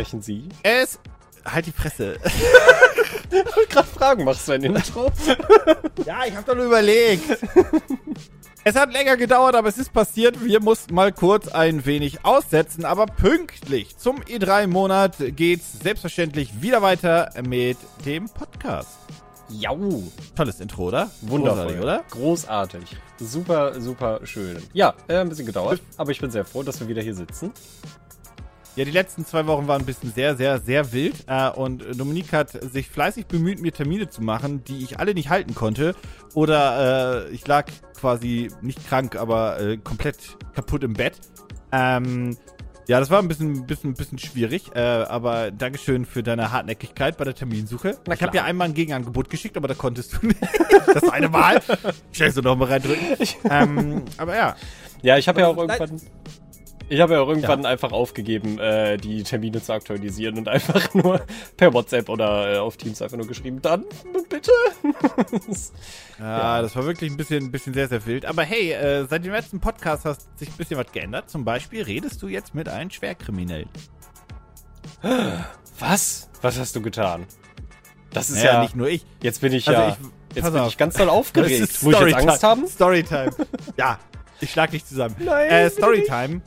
Sprechen Sie? Es. Halt die Fresse. Ich wollte gerade fragen, machst du ein Intro? ja, ich hab doch nur überlegt. Es hat länger gedauert, aber es ist passiert. Wir mussten mal kurz ein wenig aussetzen, aber pünktlich zum E3-Monat geht's selbstverständlich wieder weiter mit dem Podcast. Jau. Tolles Intro, oder? Wundervoll, Großartig, oder? Großartig. Super, super schön. Ja, äh, ein bisschen gedauert, aber ich bin sehr froh, dass wir wieder hier sitzen. Ja, die letzten zwei Wochen waren ein bisschen sehr, sehr, sehr wild. Äh, und Dominique hat sich fleißig bemüht, mir Termine zu machen, die ich alle nicht halten konnte. Oder äh, ich lag quasi nicht krank, aber äh, komplett kaputt im Bett. Ähm, ja, das war ein bisschen, bisschen, bisschen schwierig, äh, aber Dankeschön für deine Hartnäckigkeit bei der Terminsuche. Na ich habe ja einmal ein Gegenangebot geschickt, aber da konntest du nicht. das eine Mal. Schnell so nochmal reindrücken. ähm, aber ja. Ja, ich habe ja auch ist irgendwann. Ich habe ja auch irgendwann einfach aufgegeben, äh, die Termine zu aktualisieren und einfach nur per WhatsApp oder äh, auf Teams einfach nur geschrieben, dann bitte. Ja, das war wirklich ein bisschen, ein bisschen sehr, sehr wild. Aber hey, äh, seit dem letzten Podcast hat sich ein bisschen was geändert. Zum Beispiel redest du jetzt mit einem Schwerkriminellen. Was? Was hast du getan? Das ist Naja, ja. nicht nur ich. jetzt bin ich Also ja. ich- jetzt bin auf. ich ganz doll aufgeregt. Muss ich jetzt. Angst haben? Storytime. ja, ich schlag dich zusammen. Nein, Äh, Storytime.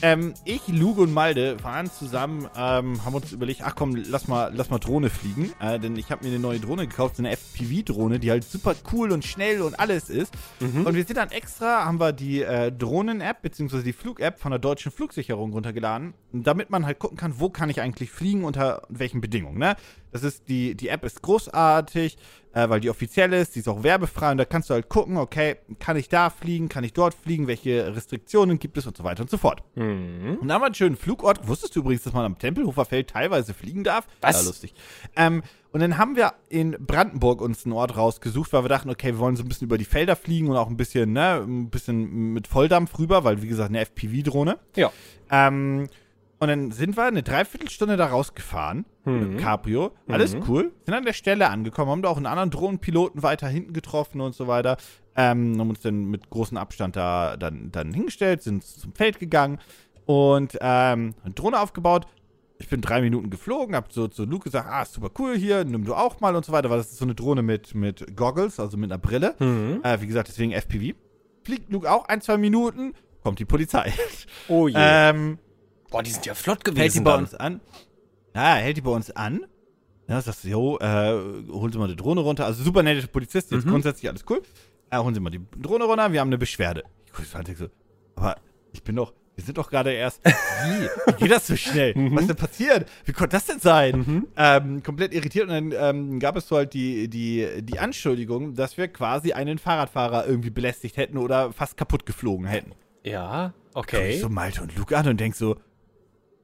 Ähm, ich, Luke und Malde waren zusammen, ähm, haben uns überlegt, ach komm, lass mal, lass mal Drohne fliegen. Äh, denn ich habe mir eine neue Drohne gekauft, so eine FPV-Drohne, die halt super cool und schnell und alles ist. Und wir sind dann extra, haben wir die äh, Drohnen-App, beziehungsweise die Flug-App von der deutschen Flugsicherung runtergeladen, damit man halt gucken kann, wo kann ich eigentlich fliegen, unter welchen Bedingungen, ne? Das ist, die, die App ist großartig, äh, weil die offiziell ist, die ist auch werbefrei und da kannst du halt gucken, okay, kann ich da fliegen, kann ich dort fliegen, welche Restriktionen gibt es und so weiter und so fort. Mhm. Und da haben wir einen schönen Flugort. Wusstest du übrigens, dass man am Tempelhofer Feld teilweise fliegen darf? Was? Ja, lustig. Ähm, und dann haben wir in Brandenburg uns einen Ort rausgesucht, weil wir dachten, okay, wir wollen so ein bisschen über die Felder fliegen und auch ein bisschen, ne, ein bisschen mit Volldampf rüber, weil, wie gesagt, eine FPV-Drohne. Ja. Ähm, und dann sind wir eine Dreiviertelstunde da rausgefahren mit dem Cabrio. Alles cool. Sind an der Stelle angekommen, haben da auch einen anderen Drohnenpiloten weiter hinten getroffen und so weiter. Ähm, haben uns dann mit großem Abstand da dann, dann hingestellt, sind zum Feld gegangen und ähm, eine Drohne aufgebaut. Ich bin drei Minuten geflogen, hab so zu Luke gesagt, ah, super cool hier, nimm du auch mal und so weiter, weil das ist so eine Drohne mit, mit Goggles, also mit einer Brille. Mhm. Äh, wie gesagt, deswegen FPV. Fliegt Luke auch ein, zwei Minuten, kommt die Polizei. Oh je. ähm, Boah, die sind ja flott hält die gewesen. bei Dann. uns an. Ja, hält die bei uns an. Ja, sagst du, jo, äh, holen Sie mal die Drohne runter. Also super nette Polizist, jetzt grundsätzlich alles cool. Äh, holen Sie mal die Drohne runter, wir haben eine Beschwerde. Ich guck so denk so, aber ich bin doch, wir sind doch gerade erst. Wie? Wie geht das so schnell? Was ist denn passiert? Wie konnte das denn sein? Ähm, komplett irritiert und dann ähm, gab es so halt die, die, die Anschuldigung, dass wir quasi einen Fahrradfahrer irgendwie belästigt hätten oder fast kaputt geflogen hätten. Ja, Guck ich okay. so Malte und Luke an und denk so,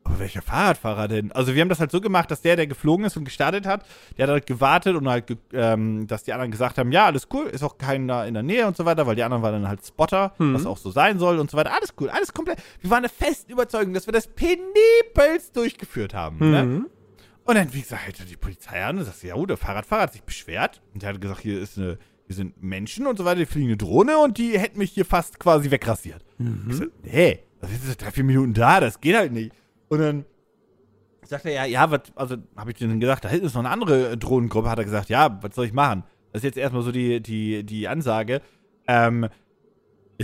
aber welcher Fahrradfahrer denn? Also wir haben das halt so gemacht, dass der, der geflogen ist und gestartet hat, der hat halt gewartet und halt, ge ähm, dass die anderen gesagt haben, ja, alles cool, ist auch keiner in der Nähe und so weiter, weil die anderen waren dann halt Spotter, was auch so sein soll und so weiter. Alles cool, alles komplett. Wir waren der festen Überzeugung, dass wir das penibelst durchgeführt haben. Ne? Und dann, wie gesagt, hält die Polizei an und sagt, ja, oh, der Fahrradfahrer hat sich beschwert. Und der hat gesagt, hier ist eine, hier sind Menschen und so weiter, die fliegen eine Drohne und die hätten mich hier fast quasi wegrasiert. Ich so, nee, das ist jetzt drei, vier Minuten da, das geht halt nicht. Und dann sagt er, ja, ja, was, also habe ich denen gesagt, da hinten ist noch eine andere Drohnengruppe, hat er gesagt, ja, was soll ich machen? Das ist jetzt erstmal so die, die, die Ansage. Ähm,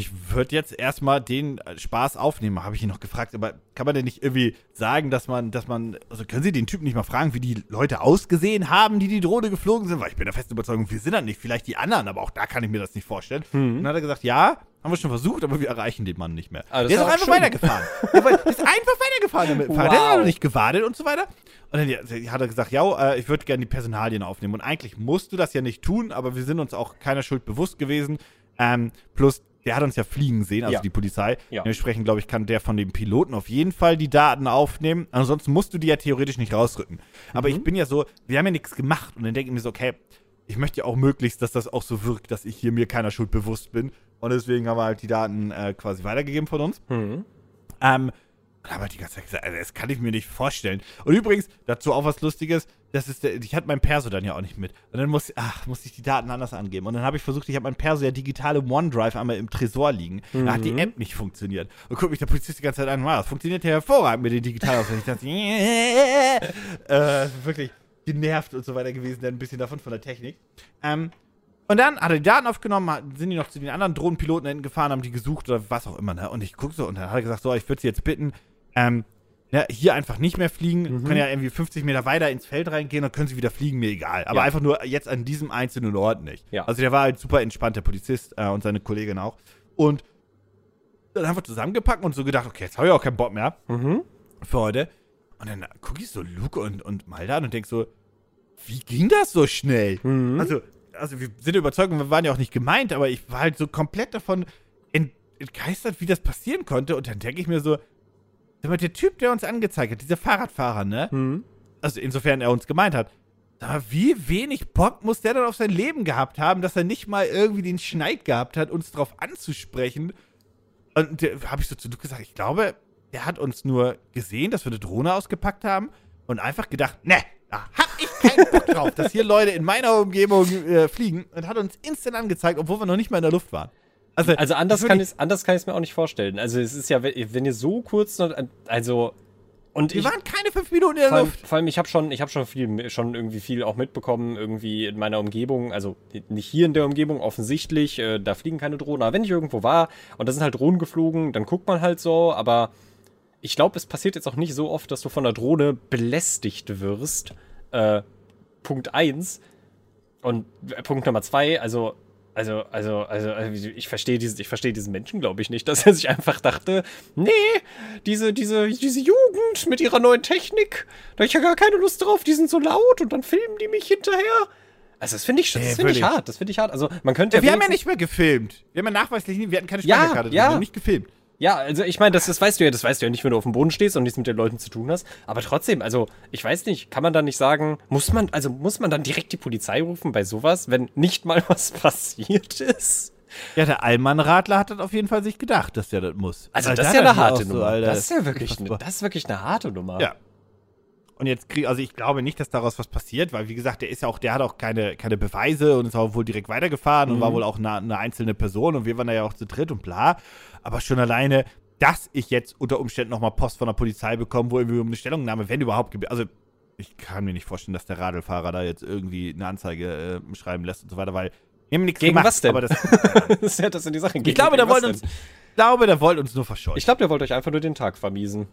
ich würde jetzt erstmal den äh, Spaß aufnehmen, habe ich ihn noch gefragt, aber kann man denn nicht irgendwie sagen, dass man, dass man, also können Sie den Typen nicht mal fragen, wie die Leute ausgesehen haben, die die Drohne geflogen sind? Weil ich bin der festen Überzeugung, wir sind das nicht, vielleicht die anderen, aber auch da kann ich mir das nicht vorstellen. Und dann hat er gesagt, ja, haben wir schon versucht, aber wir erreichen den Mann nicht mehr. Ah, der ist auch einfach schön. weitergefahren. der war- ist einfach weitergefahren damit Fahrrad. Der hat Wow. auch nicht gewartet und so weiter. Und dann hat er gesagt, ja, äh, ich würde gerne die Personalien aufnehmen. Und eigentlich musst du das ja nicht tun, aber wir sind uns auch keiner Schuld bewusst gewesen. Ähm, plus, der hat uns ja fliegen sehen, also Ja. die Polizei. Ja. Dementsprechend, glaube ich, kann der von dem Piloten auf jeden Fall die Daten aufnehmen. Ansonsten musst du die ja theoretisch nicht rausrücken. Aber Mhm. ich bin ja so, wir haben ja nichts gemacht. Und dann denke ich mir so, okay, ich möchte ja auch möglichst, dass das auch so wirkt, dass ich hier mir keiner Schuld bewusst bin. Und deswegen haben wir halt die Daten äh, quasi weitergegeben von uns. Mhm. Ähm, Und habe halt die ganze Zeit gesagt, also das kann ich mir nicht vorstellen. Und übrigens, dazu auch was Lustiges, das ist der, ich hatte mein Perso dann ja auch nicht mit. Und dann musste, ach, musste ich die Daten anders angeben. Und dann habe ich versucht, ich habe mein Perso ja digital im OneDrive einmal im Tresor liegen. Mhm. Da hat die mhm. App nicht funktioniert. Und guckt mich der Polizist die ganze Zeit an, wow, das funktioniert ja hervorragend mit den Digitalausweis. Ich dachte, äh, wirklich genervt und so weiter gewesen, dann ein bisschen davon von der Technik. Ähm, und dann hat er die Daten aufgenommen, sind die noch zu den anderen Drohnenpiloten hinten gefahren, haben die gesucht oder was auch immer. Ne? Und ich gucke so und dann hat er gesagt, so, ich würde sie jetzt bitten, ähm, ja, hier einfach nicht mehr fliegen, mhm. können ja irgendwie 50 Meter weiter ins Feld reingehen und können sie wieder fliegen, mir egal. Aber ja. einfach nur jetzt an diesem einzelnen Ort nicht. Ja. Also der war halt super entspannt, der Polizist äh, und seine Kollegin auch. Und dann wir zusammengepackt und so gedacht, okay, jetzt habe ich auch keinen Bock mehr mhm. für heute. Und dann gucke ich so Luke und, und Malda an und denke so, wie ging das so schnell? Mhm. Also, also wir sind überzeugt, wir waren ja auch nicht gemeint, aber ich war halt so komplett davon entgeistert, wie das passieren konnte. Und dann denke ich mir so, der Typ, der uns angezeigt hat, dieser Fahrradfahrer, ne? Mhm. Also insofern er uns gemeint hat. Aber wie wenig Bock muss der dann auf sein Leben gehabt haben, dass er nicht mal irgendwie den Schneid gehabt hat, uns drauf anzusprechen. Und habe ich so zu Luke gesagt, ich glaube, der hat uns nur gesehen, dass wir eine Drohne ausgepackt haben und einfach gedacht, ne, da hab ich keinen Bock drauf, dass hier Leute in meiner Umgebung äh, fliegen und hat uns instant angezeigt, obwohl wir noch nicht mal in der Luft waren. Also, also anders, kann ich, anders kann ich es mir auch nicht vorstellen. Also es ist ja, wenn ihr so kurz noch, also und wir ich, waren keine fünf Minuten in der vor allem, Luft. Vor allem, ich habe schon, ich habe schon viel, schon irgendwie viel auch mitbekommen, irgendwie in meiner Umgebung, also nicht hier in der Umgebung, offensichtlich, äh, da fliegen keine Drohnen. Aber wenn ich irgendwo war und da sind halt Drohnen geflogen, dann guckt man halt so, aber ich glaube, es passiert jetzt auch nicht so oft, dass du von der Drohne belästigt wirst. Äh, Punkt 1. Und äh, Punkt Nummer 2, also also, also, also, also ich verstehe diesen, ich verstehe diesen Menschen, glaube ich, nicht, dass er sich einfach dachte, nee, diese, diese, diese Jugend mit ihrer neuen Technik, da habe ich ja gar keine Lust drauf, die sind so laut und dann filmen die mich hinterher. Also das finde ich, das finde ich hart, das finde ich hart. Also man könnte ja, Wir haben ja nicht mehr gefilmt. Wir haben ja nachweislich, wir hatten keine Speicherkarte, ja, ja. wir haben nicht gefilmt. Ja, also ich meine, das, das weißt du ja, das weißt du ja nicht, wenn du auf dem Boden stehst und nichts mit den Leuten zu tun hast. Aber trotzdem, also ich weiß nicht, kann man da nicht sagen, muss man, also muss man dann direkt die Polizei rufen bei sowas, wenn nicht mal was passiert ist? Ja, der Allmann-Radler hat das auf jeden Fall sich gedacht, dass der das muss. Also, also das ist ja eine harte Nummer. So, das ist ja wirklich, eine, das ist wirklich eine harte Nummer. Ja. Und jetzt krieg, also ich glaube nicht, dass daraus was passiert, weil wie gesagt, der ist ja auch, der hat auch keine, keine Beweise und ist auch wohl direkt weitergefahren mhm. und war wohl auch eine, eine, einzelne Person und wir waren da ja auch zu dritt und bla. Aber schon alleine, dass ich jetzt unter Umständen nochmal Post von der Polizei bekomme, wo irgendwie um eine Stellungnahme, wenn überhaupt, also ich kann mir nicht vorstellen, dass der Radlfahrer da jetzt irgendwie eine Anzeige äh, schreiben lässt und so weiter, weil wir haben nichts Gegen gemacht. was denn? Aber das, das ist ja das in die Sache. ich glaube, der wollte uns, glaube, der wollte uns nur verscheuchen. Ich glaube, der wollte euch einfach nur den Tag vermiesen.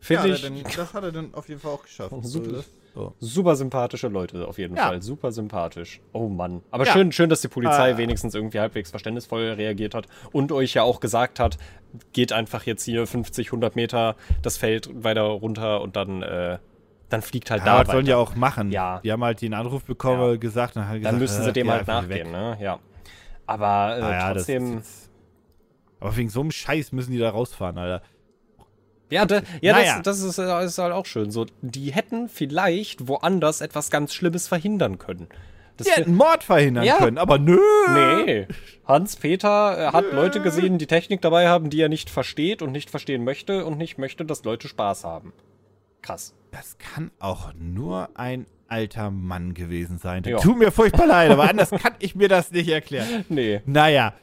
Finde ja, ich. Denn, das hat er dann auf jeden Fall auch geschafft. Super, so. super sympathische Leute, auf jeden ja. Fall. Super sympathisch. Oh Mann. Aber ja. schön, schön, dass die Polizei ah. wenigstens irgendwie halbwegs verständnisvoll reagiert hat und euch ja auch gesagt hat, geht einfach jetzt hier 50, 100 Meter das Feld weiter runter und dann. Äh, dann fliegt halt ja, da. Das sollen ja auch machen. Ja. Die haben halt den Anruf bekommen, ja. gesagt, und halt gesagt, dann müssen sie äh, dem halt nachgehen, ne? Ja. Aber äh, ah, trotzdem. Aber wegen so einem Scheiß müssen die da rausfahren, Alter. Ja, da, ja naja. das, das ist, das, ist, halt auch schön. So, die hätten vielleicht woanders etwas ganz Schlimmes verhindern können. Das die hätten Mord verhindern ja. können, aber nö. Nee. Hans-Peter äh, hat nö. Leute gesehen, die Technik dabei haben, die er nicht versteht und nicht verstehen möchte und nicht möchte, dass Leute Spaß haben. Krass. Das kann auch nur ein alter Mann gewesen sein. Tut mir furchtbar leid, aber anders kann ich mir das nicht erklären. Nee. Naja,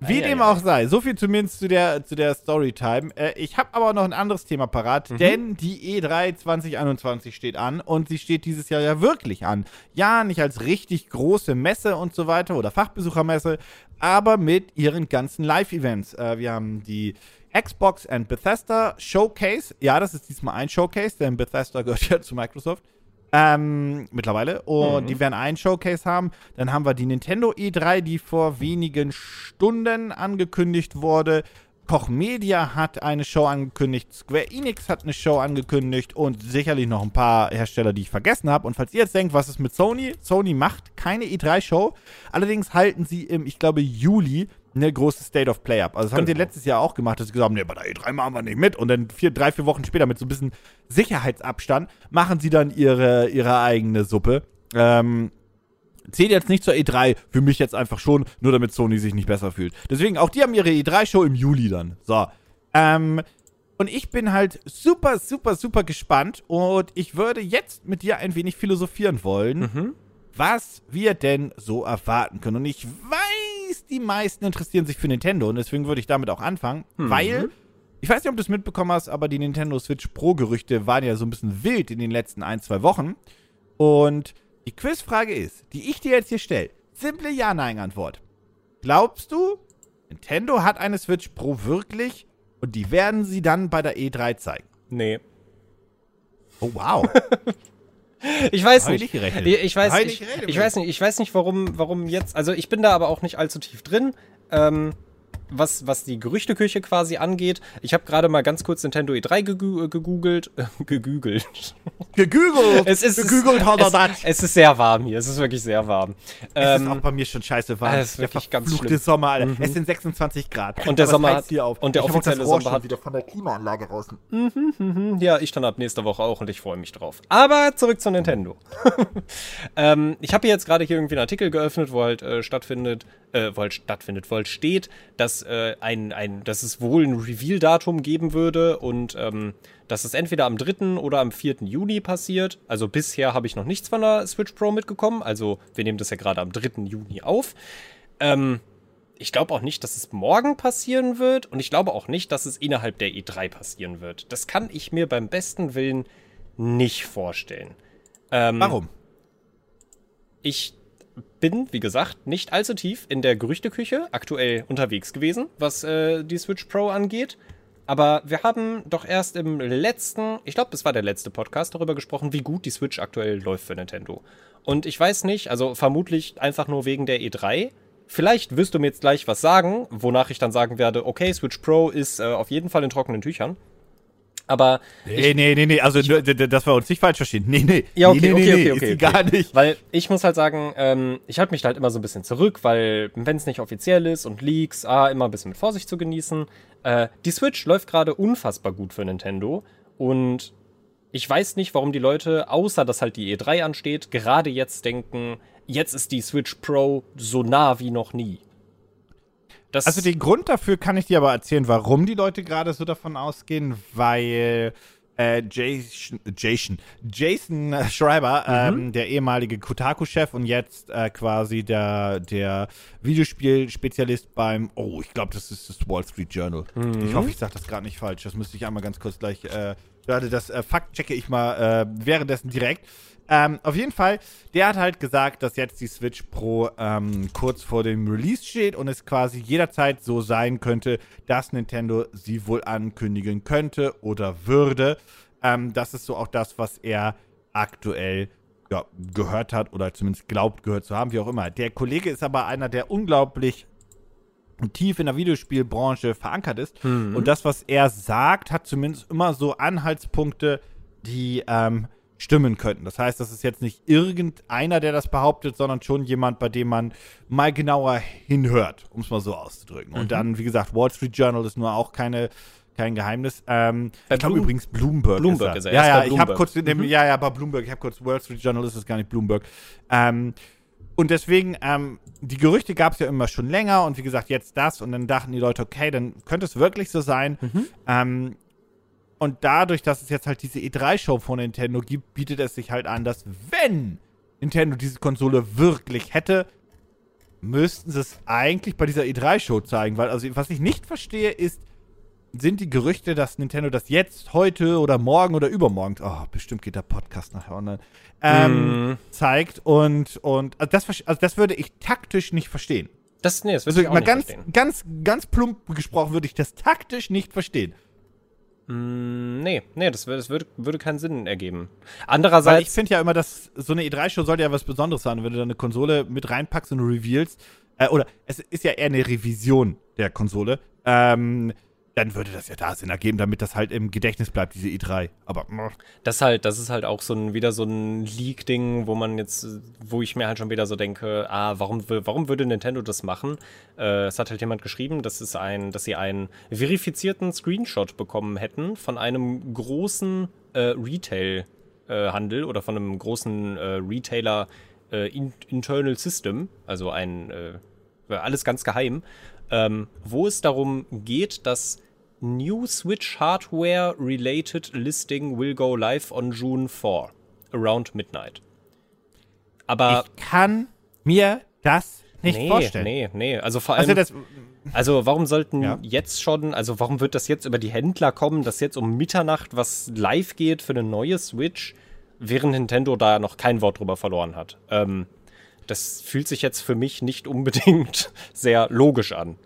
wie ah, dem ja, auch sei, so viel zumindest zu der, zu der Storytime. Äh, ich habe aber noch ein anderes Thema parat, mhm. denn die E3 2021 steht an und sie steht dieses Jahr ja wirklich an. Ja, nicht als richtig große Messe und so weiter oder Fachbesuchermesse, aber mit ihren ganzen Live-Events. Äh, wir haben die Xbox and Bethesda Showcase. Ja, das ist diesmal ein Showcase, denn Bethesda gehört ja zu Microsoft. Ähm, mittlerweile. Und mhm. die werden einen Showcase haben. Dann haben wir die Nintendo E3, die vor wenigen Stunden angekündigt wurde. Koch Media hat eine Show angekündigt, Square Enix hat eine Show angekündigt und sicherlich noch ein paar Hersteller, die ich vergessen habe. Und falls ihr jetzt denkt, was ist mit Sony? Sony macht keine E3-Show. Allerdings halten sie im, ich glaube, Juli eine große State of Play ab. Also das haben genau. sie letztes Jahr auch gemacht, dass sie gesagt haben, nee, bei der E3 machen wir nicht mit. Und dann vier, drei, vier Wochen später mit so ein bisschen Sicherheitsabstand machen sie dann ihre, ihre eigene Suppe. Ähm, zählt jetzt nicht zur E3, für mich jetzt einfach schon, nur damit Sony sich nicht besser fühlt. Deswegen, auch die haben ihre E3-Show im Juli dann. So. Ähm, Und ich bin halt super, super, super gespannt. Und ich würde jetzt mit dir ein wenig philosophieren wollen, Mhm. Was wir denn so erwarten können. Und ich weiß, die meisten interessieren sich für Nintendo. Und deswegen würde ich damit auch anfangen. Weil, ich weiß nicht, ob du es mitbekommen hast, aber die Nintendo Switch Pro-Gerüchte waren ja so ein bisschen wild in den letzten ein, zwei Wochen. Und die Quizfrage ist, die ich dir jetzt hier stelle, simple Ja-Nein-Antwort. Glaubst du, Nintendo hat eine Switch Pro wirklich und die werden sie dann bei der E3 zeigen? Nee. Oh, wow. Ich weiß nicht. Ich, weiß ich Ich weiß nicht. Ich weiß nicht, warum, warum jetzt. Also ich bin da aber auch nicht allzu tief drin. Ähm, was, was die Gerüchteküche quasi angeht. Ich habe gerade mal ganz kurz Nintendo E3 gegü- äh, gegoogelt. Äh, gegügelt. Gegügelt. Es ist, Gegügelt hat er es, das. es ist sehr warm hier. Es ist wirklich sehr warm. Es ist Ähm, auch bei mir schon scheiße warm. Es ist der wirklich ganz schlimm. Sommer, Alter. Es sind 26 Grad. Und der Aber Sommer hat- hier auf. und der Ich offizielle Sommer hat- wieder von der Klimaanlage draußen. Ja, ich dann ab nächster Woche auch und ich freue mich drauf. Aber zurück zu Nintendo. ähm, ich habe jetzt gerade hier irgendwie einen Artikel geöffnet, wo halt äh, stattfindet, äh, wo halt stattfindet, wo halt steht, dass äh, ein, ein, dass es wohl ein Reveal-Datum geben würde und ähm, dass es entweder am 3. oder am 4. Juni passiert. Also bisher habe ich noch nichts von der Switch Pro mitgekommen. Also wir nehmen das ja gerade am 3. Juni auf. Ähm, ich glaube auch nicht, dass es morgen passieren wird und ich glaube auch nicht, dass es innerhalb der E3 passieren wird. Das kann ich mir beim besten Willen nicht vorstellen. Ähm, Warum? Ich bin, wie gesagt, nicht allzu tief in der Gerüchteküche aktuell unterwegs gewesen, was äh, die Switch Pro angeht. Aber wir haben doch erst im letzten, ich glaube, es war der letzte Podcast, darüber gesprochen, wie gut die Switch aktuell läuft für Nintendo. Und ich weiß nicht, also vermutlich einfach nur wegen der E3. Vielleicht wirst du mir jetzt gleich was sagen, wonach ich dann sagen werde, okay, Switch Pro ist äh, auf jeden Fall in trockenen Tüchern. Aber Nee, nee, nee, nee. Also, nur, d- d- dass wir uns nicht falsch verstehen. Nee, nee. Ja, okay, nee, okay, nee, okay, nee. okay, okay. gar nicht. Weil ich muss halt sagen, ähm, ich halte mich da halt immer so ein bisschen zurück, weil wenn es nicht offiziell ist und Leaks, ah, immer ein bisschen mit Vorsicht zu genießen. Äh, die Switch läuft gerade unfassbar gut für Nintendo und ich weiß nicht, warum die Leute, außer dass halt die E3 ansteht, gerade jetzt denken, jetzt ist die Switch Pro so nah wie noch nie. Das, Also den Grund dafür kann ich dir aber erzählen, warum die Leute gerade so davon ausgehen, weil äh, Jason, Jason, Jason Schreiber, ähm, der ehemalige Kotaku-Chef und jetzt äh, quasi der, der Videospielspezialist beim, oh, ich glaube, das ist das Wall Street Journal. Ich hoffe, ich sage das gerade nicht falsch. Das müsste ich einmal ganz kurz gleich, äh, das äh, Fakt checke ich mal äh, währenddessen direkt. Ähm, auf jeden Fall, der hat halt gesagt, dass jetzt die Switch Pro ähm, kurz vor dem Release steht und es quasi jederzeit so sein könnte, dass Nintendo sie wohl ankündigen könnte oder würde. Ähm, das ist so auch das, was er aktuell ja, gehört hat oder zumindest glaubt gehört zu haben, wie auch immer. Der Kollege ist aber einer, der unglaublich tief in der Videospielbranche verankert ist. Und das, was er sagt, hat zumindest immer so Anhaltspunkte, die ähm, stimmen könnten. Das heißt, das ist jetzt nicht irgendeiner, der das behauptet, sondern schon jemand, bei dem man mal genauer hinhört, um es mal so auszudrücken. Und dann, wie gesagt, Wall Street Journal ist nur auch keine kein Geheimnis. Ähm, ich glaube übrigens Bloomberg. Bloomberg ist ist er. er. Er Ja, ist ja, ich habe kurz in dem, ja, ja, bei Bloomberg. Ich habe kurz Wall Street Journal, ist es gar nicht Bloomberg. Ähm, und deswegen, ähm, die Gerüchte gab es ja immer schon länger und wie gesagt, jetzt das. Und dann dachten die Leute, okay, dann könnte es wirklich so sein. Ähm, und dadurch, dass es jetzt halt diese E3-Show von Nintendo gibt, bietet es sich halt an, dass wenn Nintendo diese Konsole wirklich hätte, müssten sie es eigentlich bei dieser E3-Show zeigen. Weil, also, was ich nicht verstehe, ist, sind die Gerüchte, dass Nintendo das jetzt, heute oder morgen oder übermorgen, oh, bestimmt geht der Podcast nachher online, ähm, Mhm. zeigt und, und also, das, also das würde ich taktisch nicht verstehen. das, nee, das würde Also ich auch mal nicht ganz, verstehen. ganz, ganz plump gesprochen würde ich das taktisch nicht verstehen. Mm, Nee, nee, das, das würde, würde keinen Sinn ergeben. Weil ich Andererseits, finde ja immer, dass so eine E3-Show sollte ja was Besonderes sein. Wenn du da eine Konsole mit reinpackst und revealst, äh, oder es ist ja eher eine Revision der Konsole, ähm, dann würde das ja da Sinn ergeben, damit das halt im Gedächtnis bleibt, diese E3. Aber mh, das halt, das ist halt auch so ein, wieder so ein Leak-Ding, wo man jetzt, äh, wo ich mir halt schon wieder so denke, ah, warum, warum würde Nintendo das machen? Äh, es hat halt jemand geschrieben, das ist ein, dass sie einen verifizierten Screenshot bekommen hätten von einem großen äh, Retail-Handel oder von einem großen äh, Retailer äh, in, Internal System, also ein äh, alles ganz geheim, ähm, wo es darum geht, dass New Switch hardware related listing will go live on June 4, around midnight. Aber ich kann mir das nicht nee, vorstellen. nee, nee. Also vor allem, Also das, also warum sollten Ja. jetzt schon, also warum wird das jetzt über die Händler kommen, dass jetzt um Mitternacht was live geht für eine neue Switch, während Nintendo da noch kein Wort drüber verloren hat? Ähm, das fühlt sich jetzt für mich nicht unbedingt sehr logisch an.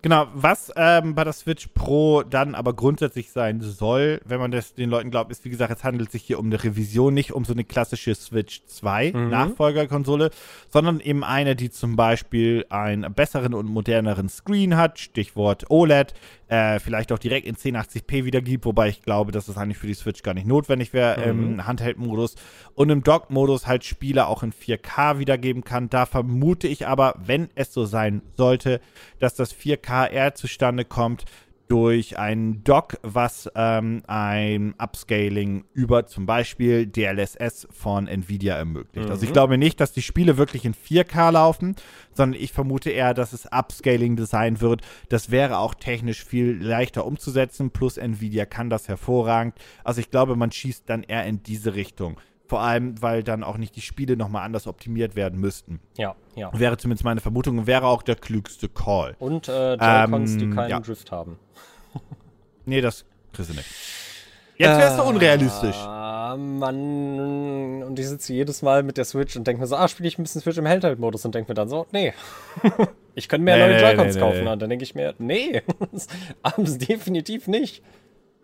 Genau, was ähm, bei der Switch Pro dann aber grundsätzlich sein soll, wenn man das den Leuten glaubt, ist, wie gesagt, es handelt sich hier um eine Revision, nicht um so eine klassische Switch 2 Nachfolgerkonsole, sondern eben eine, die zum Beispiel einen besseren und moderneren Screen hat, Stichwort OLED, äh, vielleicht auch direkt in 1080p wiedergibt, wobei ich glaube, dass das eigentlich für die Switch gar nicht notwendig wäre im Handheld-Modus und im Dock-Modus halt Spiele auch in 4K wiedergeben kann. Da vermute ich aber, wenn es so sein sollte, dass das 4K eher zustande kommt durch ein Dock, was ähm, ein Upscaling über zum Beispiel DLSS von Nvidia ermöglicht. Also ich glaube nicht, dass die Spiele wirklich in 4K laufen, sondern ich vermute eher, dass es Upscaling-Design wird. Das wäre auch technisch viel leichter umzusetzen, plus Nvidia kann das hervorragend. Also ich glaube, man schießt dann eher in diese Richtung. Vor allem, weil dann auch nicht die Spiele nochmal anders optimiert werden müssten. Ja, ja. Wäre zumindest meine Vermutung und wäre auch der klügste Call. Und äh, Joy-Cons, die Ähm, keinen ja. Drift haben. Nee, das kriegst du nicht. Jetzt wär's doch unrealistisch. Ah, Mann. Und ich sitze jedes Mal mit der Switch und denke mir so, ah, spiele ich ein bisschen Switch im Handheld-Modus und denke mir dann so, nee. ich könnte mir Nee, neue nee, Joy-Cons nee, kaufen. Und dann denke ich mir, nee, abends definitiv nicht.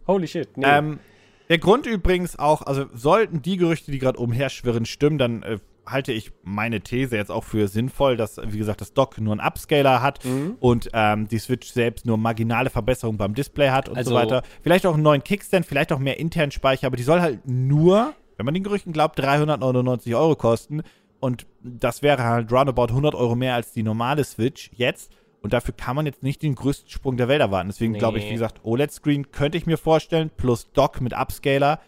Holy shit, nee. Ähm, der Grund übrigens auch, also sollten die Gerüchte, die gerade umherschwirren, stimmen, dann äh, halte ich meine These jetzt auch für sinnvoll, dass, wie gesagt, das Dock nur einen Upscaler hat Mhm. und ähm, die Switch selbst nur marginale Verbesserungen beim Display hat und Also- so weiter. Vielleicht auch einen neuen Kickstand, vielleicht auch mehr internen Speicher, aber die soll halt nur, wenn man den Gerüchten glaubt, 399 Euro kosten. Und das wäre halt roundabout 100 Euro mehr als die normale Switch jetzt. Und dafür kann man jetzt nicht den größten Sprung der Welt erwarten. Deswegen glaube ich, Nee. wie gesagt, OLED-Screen könnte ich mir vorstellen, plus Dock mit Upscaler.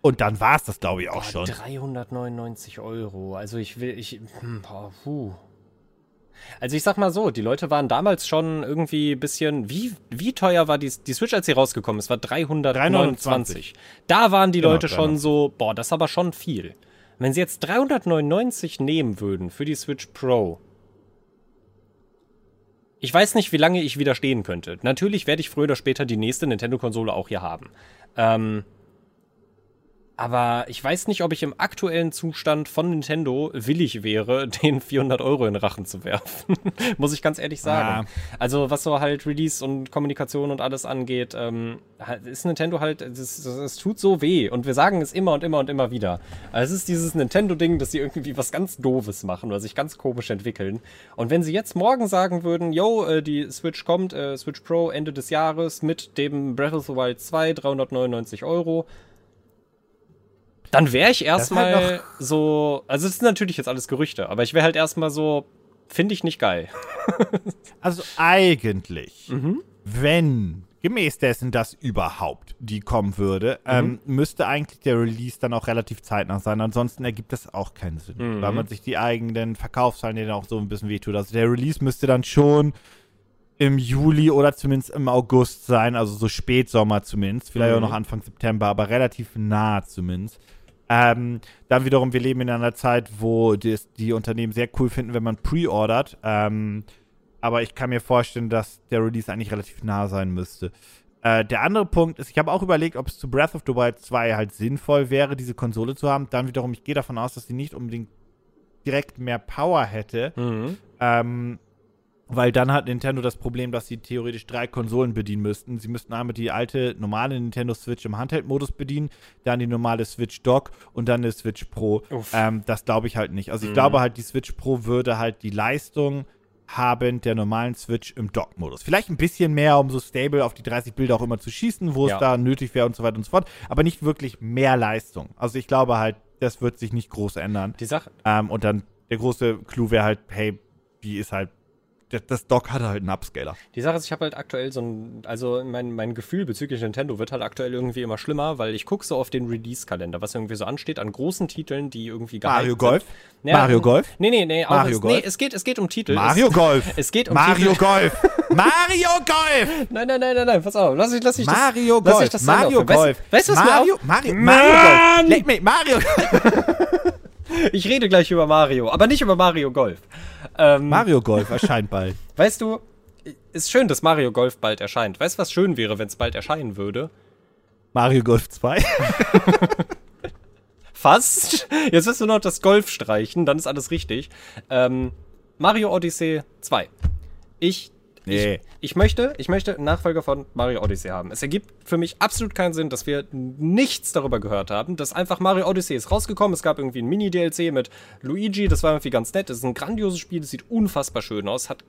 Und dann war es das, glaube ich, auch schon. 399 Euro. Also ich will, ich, hm, boah, puh. Also ich sag mal so, die Leute waren damals schon irgendwie ein bisschen, wie, wie teuer war die, die Switch, als sie rausgekommen ist? War 329. Da waren die Genau, Leute schon 300. so, boah, das ist aber schon viel. Wenn sie jetzt 399 nehmen würden für die Switch Pro, ich weiß nicht, wie lange ich widerstehen könnte. Natürlich werde ich früher oder später die nächste Nintendo-Konsole auch hier haben. Ähm, aber ich weiß nicht, ob ich im aktuellen Zustand von Nintendo willig wäre, den 400 Euro in Rachen zu werfen. Muss ich ganz ehrlich sagen. Also, was so halt Release und Kommunikation und alles angeht, ähm, ist Nintendo halt, es, es tut so weh. Und wir sagen es immer und immer und immer wieder. Also, es ist dieses Nintendo-Ding, dass sie irgendwie was ganz Doofes machen oder sich ganz komisch entwickeln. Und wenn sie jetzt morgen sagen würden, yo, äh, die Switch kommt, äh, Switch Pro Ende des Jahres mit dem Breath of the Wild 2, 399 Euro, dann wäre ich ist erstmal halt so, also es sind natürlich jetzt alles Gerüchte, aber ich wäre halt erstmal so, finde ich nicht geil. Also eigentlich, Mhm. wenn gemäß dessen das überhaupt die kommen würde, ähm, Mhm. müsste eigentlich der Release dann auch relativ zeitnah sein. Ansonsten ergibt das auch keinen Sinn, Mhm. weil man sich die eigenen Verkaufszahlen denen auch so ein bisschen wehtut. Also der Release müsste dann schon im Juli oder zumindest im August sein, also so Spätsommer zumindest, vielleicht auch Mhm. noch Anfang September, aber relativ nah zumindest. Ähm, dann wiederum, wir leben in einer Zeit, wo das, die Unternehmen sehr cool finden, wenn man pre-ordert. Ähm, aber ich kann mir vorstellen, dass der Release eigentlich relativ nah sein müsste. Äh, der andere Punkt ist, ich habe auch überlegt, ob es zu Breath of the Wild 2 halt sinnvoll wäre, diese Konsole zu haben. Dann wiederum, ich gehe davon aus, dass sie nicht unbedingt direkt mehr Power hätte. Ähm, weil dann hat Nintendo das Problem, dass sie theoretisch drei Konsolen bedienen müssten. Sie müssten einmal die alte normale Nintendo Switch im Handheld-Modus bedienen, dann die normale Switch Dock und dann eine Switch Pro. Ähm, das glaube ich halt nicht. Also ich Mhm. glaube halt, die Switch Pro würde halt die Leistung haben der normalen Switch im Dock-Modus. Vielleicht ein bisschen mehr, um so stable auf die 30 Bilder auch immer zu schießen, wo Ja. es da nötig wäre und so weiter und so fort. Aber nicht wirklich mehr Leistung. Also ich glaube halt, das wird sich nicht groß ändern. Die Sache, Ähm, und dann der große Clou wäre halt, hey, die ist halt das, Dock hatte halt einen Upscaler. Die Sache ist, ich habe halt aktuell so ein, also mein, mein Gefühl bezüglich Nintendo wird halt aktuell irgendwie immer schlimmer, weil ich gucke so auf den Release-Kalender, was irgendwie so ansteht an großen Titeln, die irgendwie Mario. Golf? Ja, Mario Golf? Nee, nee, nee. Mario es, Golf? Nee, es geht, es geht um Titel. Mario es, Golf. Es geht um Mario Titel. Golf. Mario Golf. Nein, nein, nein, nein, nein, pass auf. Lass ich, lass ich Mario das, lass Golf. ich das Mario. Golf. Weißt, weißt du, was Mario, mir Mario, Mann! Mario Golf. Leck mich, Mario auch, Ich rede gleich über Mario, aber nicht über Mario Golf. Ähm, Mario Golf erscheint bald. Weißt du, ist schön, dass Mario Golf bald erscheint. Weißt du, was schön wäre, wenn es bald erscheinen würde? Mario Golf 2. Fast. Jetzt wirst du noch das Golf streichen, dann ist alles richtig. Ähm, Mario Odyssey 2. Ich, Nee. ich, ich möchte, ich möchte einen Nachfolger von Mario Odyssey haben. Es ergibt für mich absolut keinen Sinn, dass wir nichts darüber gehört haben, dass einfach Mario Odyssey ist rausgekommen. Es gab irgendwie ein Mini-DLC mit Luigi, das war irgendwie ganz nett. Das ist ein grandioses Spiel, das sieht unfassbar schön aus, hat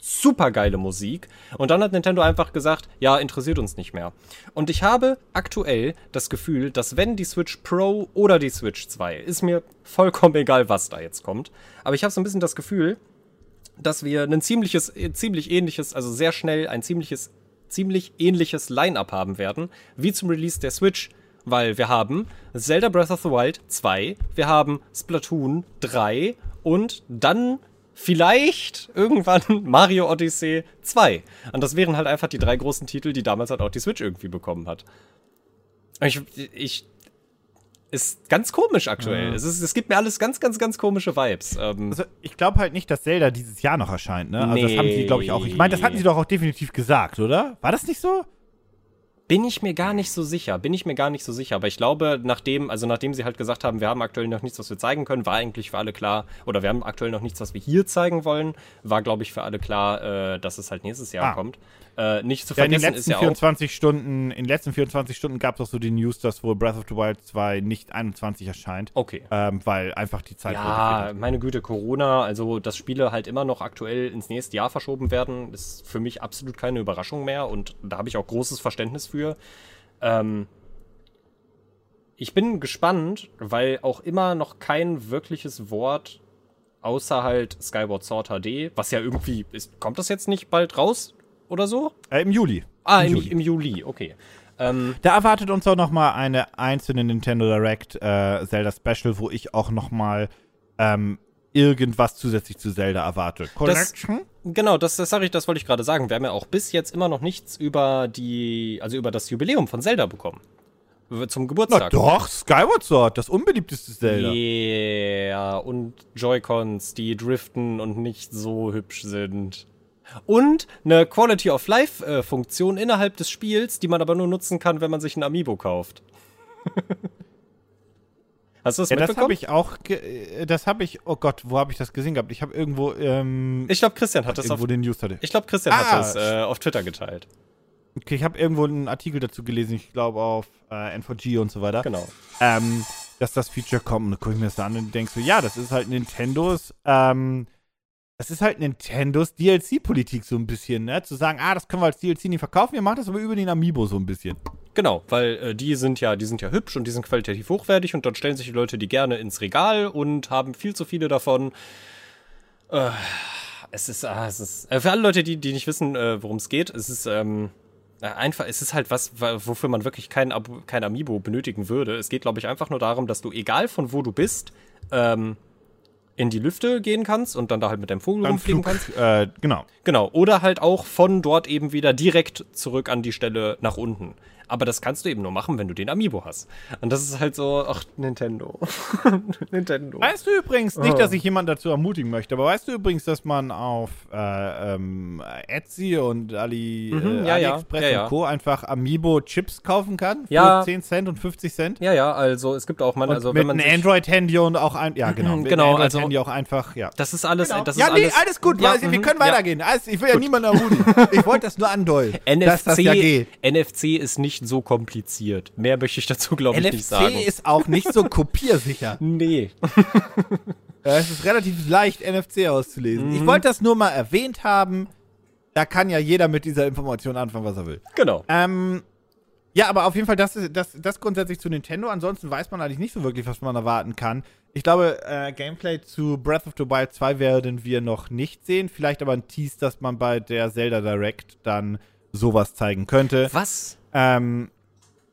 super geile Musik. Und dann hat Nintendo einfach gesagt, ja, interessiert uns nicht mehr. Und ich habe aktuell das Gefühl, dass wenn die Switch Pro oder die Switch 2, ist mir vollkommen egal, was da jetzt kommt. Aber ich habe so ein bisschen das Gefühl, dass wir ein ziemliches, äh, ziemlich ähnliches, also sehr schnell ein ziemliches, ziemlich ähnliches Line-Up haben werden, wie zum Release der Switch. Weil wir haben Zelda Breath of the Wild 2, wir haben Splatoon 3 und dann vielleicht irgendwann Mario Odyssey 2. Und das wären halt einfach die drei großen Titel, die damals halt auch die Switch irgendwie bekommen hat. Ich, ich ist ganz komisch aktuell. Ja. Es, ist, es gibt mir alles ganz, ganz, ganz komische Vibes. Ähm, Also, ich glaube halt nicht, dass Zelda dieses Jahr noch erscheint, ne? Also, das haben sie, glaube ich, auch. Ich meine, das hatten sie doch auch definitiv gesagt, oder? War das nicht so? Bin ich mir gar nicht so sicher, bin ich mir gar nicht so sicher. Aber ich glaube, nachdem, also nachdem sie halt gesagt haben, wir haben aktuell noch nichts, was wir zeigen können, war eigentlich für alle klar, oder wir haben aktuell noch nichts, was wir hier zeigen wollen, war, glaube ich, für alle klar, äh, dass es halt nächstes Jahr Ah. kommt. Äh, nicht zu Ja, in den vergessen letzten ja auch. 24 Stunden, in den letzten 24 Stunden gab es auch so die News, dass wohl Breath of the Wild 2 nicht 21 erscheint. Okay. Ähm, weil einfach die Zeit Ja, meine Güte, Corona, also dass Spiele halt immer noch aktuell ins nächste Jahr verschoben werden, ist für mich absolut keine Überraschung mehr und da habe ich auch großes Verständnis für. Ähm, ich bin gespannt, weil auch immer noch kein wirkliches Wort außer halt Skyward Sword HD, was ja irgendwie ist, kommt das jetzt nicht bald raus oder so? Äh, Im Juli. Ah, Im im, Juli. im Juli, okay. Ähm, Da erwartet uns auch noch mal eine einzelne Nintendo Direct äh, Zelda Special, wo ich auch noch mal ähm, irgendwas zusätzlich zu Zelda erwarte. Collection? Genau, das, das sage ich, das wollte ich gerade sagen. Wir haben ja auch bis jetzt immer noch nichts über die, also über das Jubiläum von Zelda bekommen. Zum Na Geburtstag. doch, Skyward Sword, das unbeliebteste Zelda. Yeah, und Joy-Cons, die driften und nicht so hübsch sind. Und eine Quality of Life-Funktion innerhalb des Spiels, die man aber nur nutzen kann, wenn man sich ein Amiibo kauft. Hast du das Ja, das mitbekommen? habe ich auch, äh, das habe ich, oh Gott, wo habe ich das gesehen gehabt? Ich habe irgendwo, ähm, Ich glaube, Christian hat das auf, den News hatte. ich glaube, Christian Ah, hat das äh, auf Twitter geteilt. Okay, ich habe irgendwo einen Artikel dazu gelesen, ich glaube auf äh, N4G und so weiter. Genau. ähm, dass das Feature kommt. Und dann gucke ich mir das an und denke so, ja, das ist halt Nintendos, ähm, das ist halt Nintendos DLC-Politik so ein bisschen, ne? Zu sagen, ah, das können wir als DLC nicht verkaufen, wir machen das aber über den Amiibo so ein bisschen. Genau, weil äh, die sind ja, die sind ja hübsch und die sind qualitativ hochwertig und dann stellen sich die Leute die gerne ins Regal und haben viel zu viele davon. Äh, es ist, ah, es ist äh, für alle Leute, die, die nicht wissen, äh, worum es geht, es ist ähm, äh, einfach, es ist halt was, wa- wofür man wirklich kein, kein Amiibo benötigen würde. Es geht, glaube ich, einfach nur darum, dass du, egal von wo du bist, ähm, in die Lüfte gehen kannst und dann da halt mit deinem Vogel Beim rumfliegen Flug, kannst. äh, genau. Genau, oder halt auch von dort eben wieder direkt zurück an die Stelle nach unten. Aber das kannst du eben nur machen, wenn du den Amiibo hast. Und das ist halt so, ach, Nintendo. Nintendo. Weißt du übrigens, nicht, Oh. dass ich jemanden dazu ermutigen möchte, aber weißt du übrigens, dass man auf äh, ähm, Etsy und Ali, Mhm, äh, ja, AliExpress ja, ja. und Co. einfach Amiibo-Chips kaufen kann für Ja. 10 Cent und 50 Cent? Ja, ja, also es gibt auch man, Und also mit wenn man einem Android-Handy und auch ein, ja genau, Mhm, mit genau, einem also- Android-Handy auch einfach, ja. das ist alles, Genau. das ja, ist nee, alles, alles gut, Ja, ich, wir mhm, können weitergehen. Alles, ich will ja niemanden ermutigen. Ich wollte das nur andeuten, dass NFC, das ja geht. NFC ist nicht so kompliziert. Mehr möchte ich dazu, glaube ich, nicht sagen. NFC ist auch nicht so kopiersicher. nee. Ja, es ist relativ leicht, NFC auszulesen. Mhm. Ich wollte das nur mal erwähnt haben. Da kann ja jeder mit dieser Information anfangen, was er will. Genau. Ähm, Ja, aber auf jeden Fall, das, ist, das, das grundsätzlich zu Nintendo. Ansonsten weiß man eigentlich nicht so wirklich, was man erwarten kann. Ich glaube, äh, Gameplay zu Breath of the Wild 2 werden wir noch nicht sehen. Vielleicht aber ein Tease, dass man bei der Zelda Direct dann sowas zeigen könnte. Was? Ähm,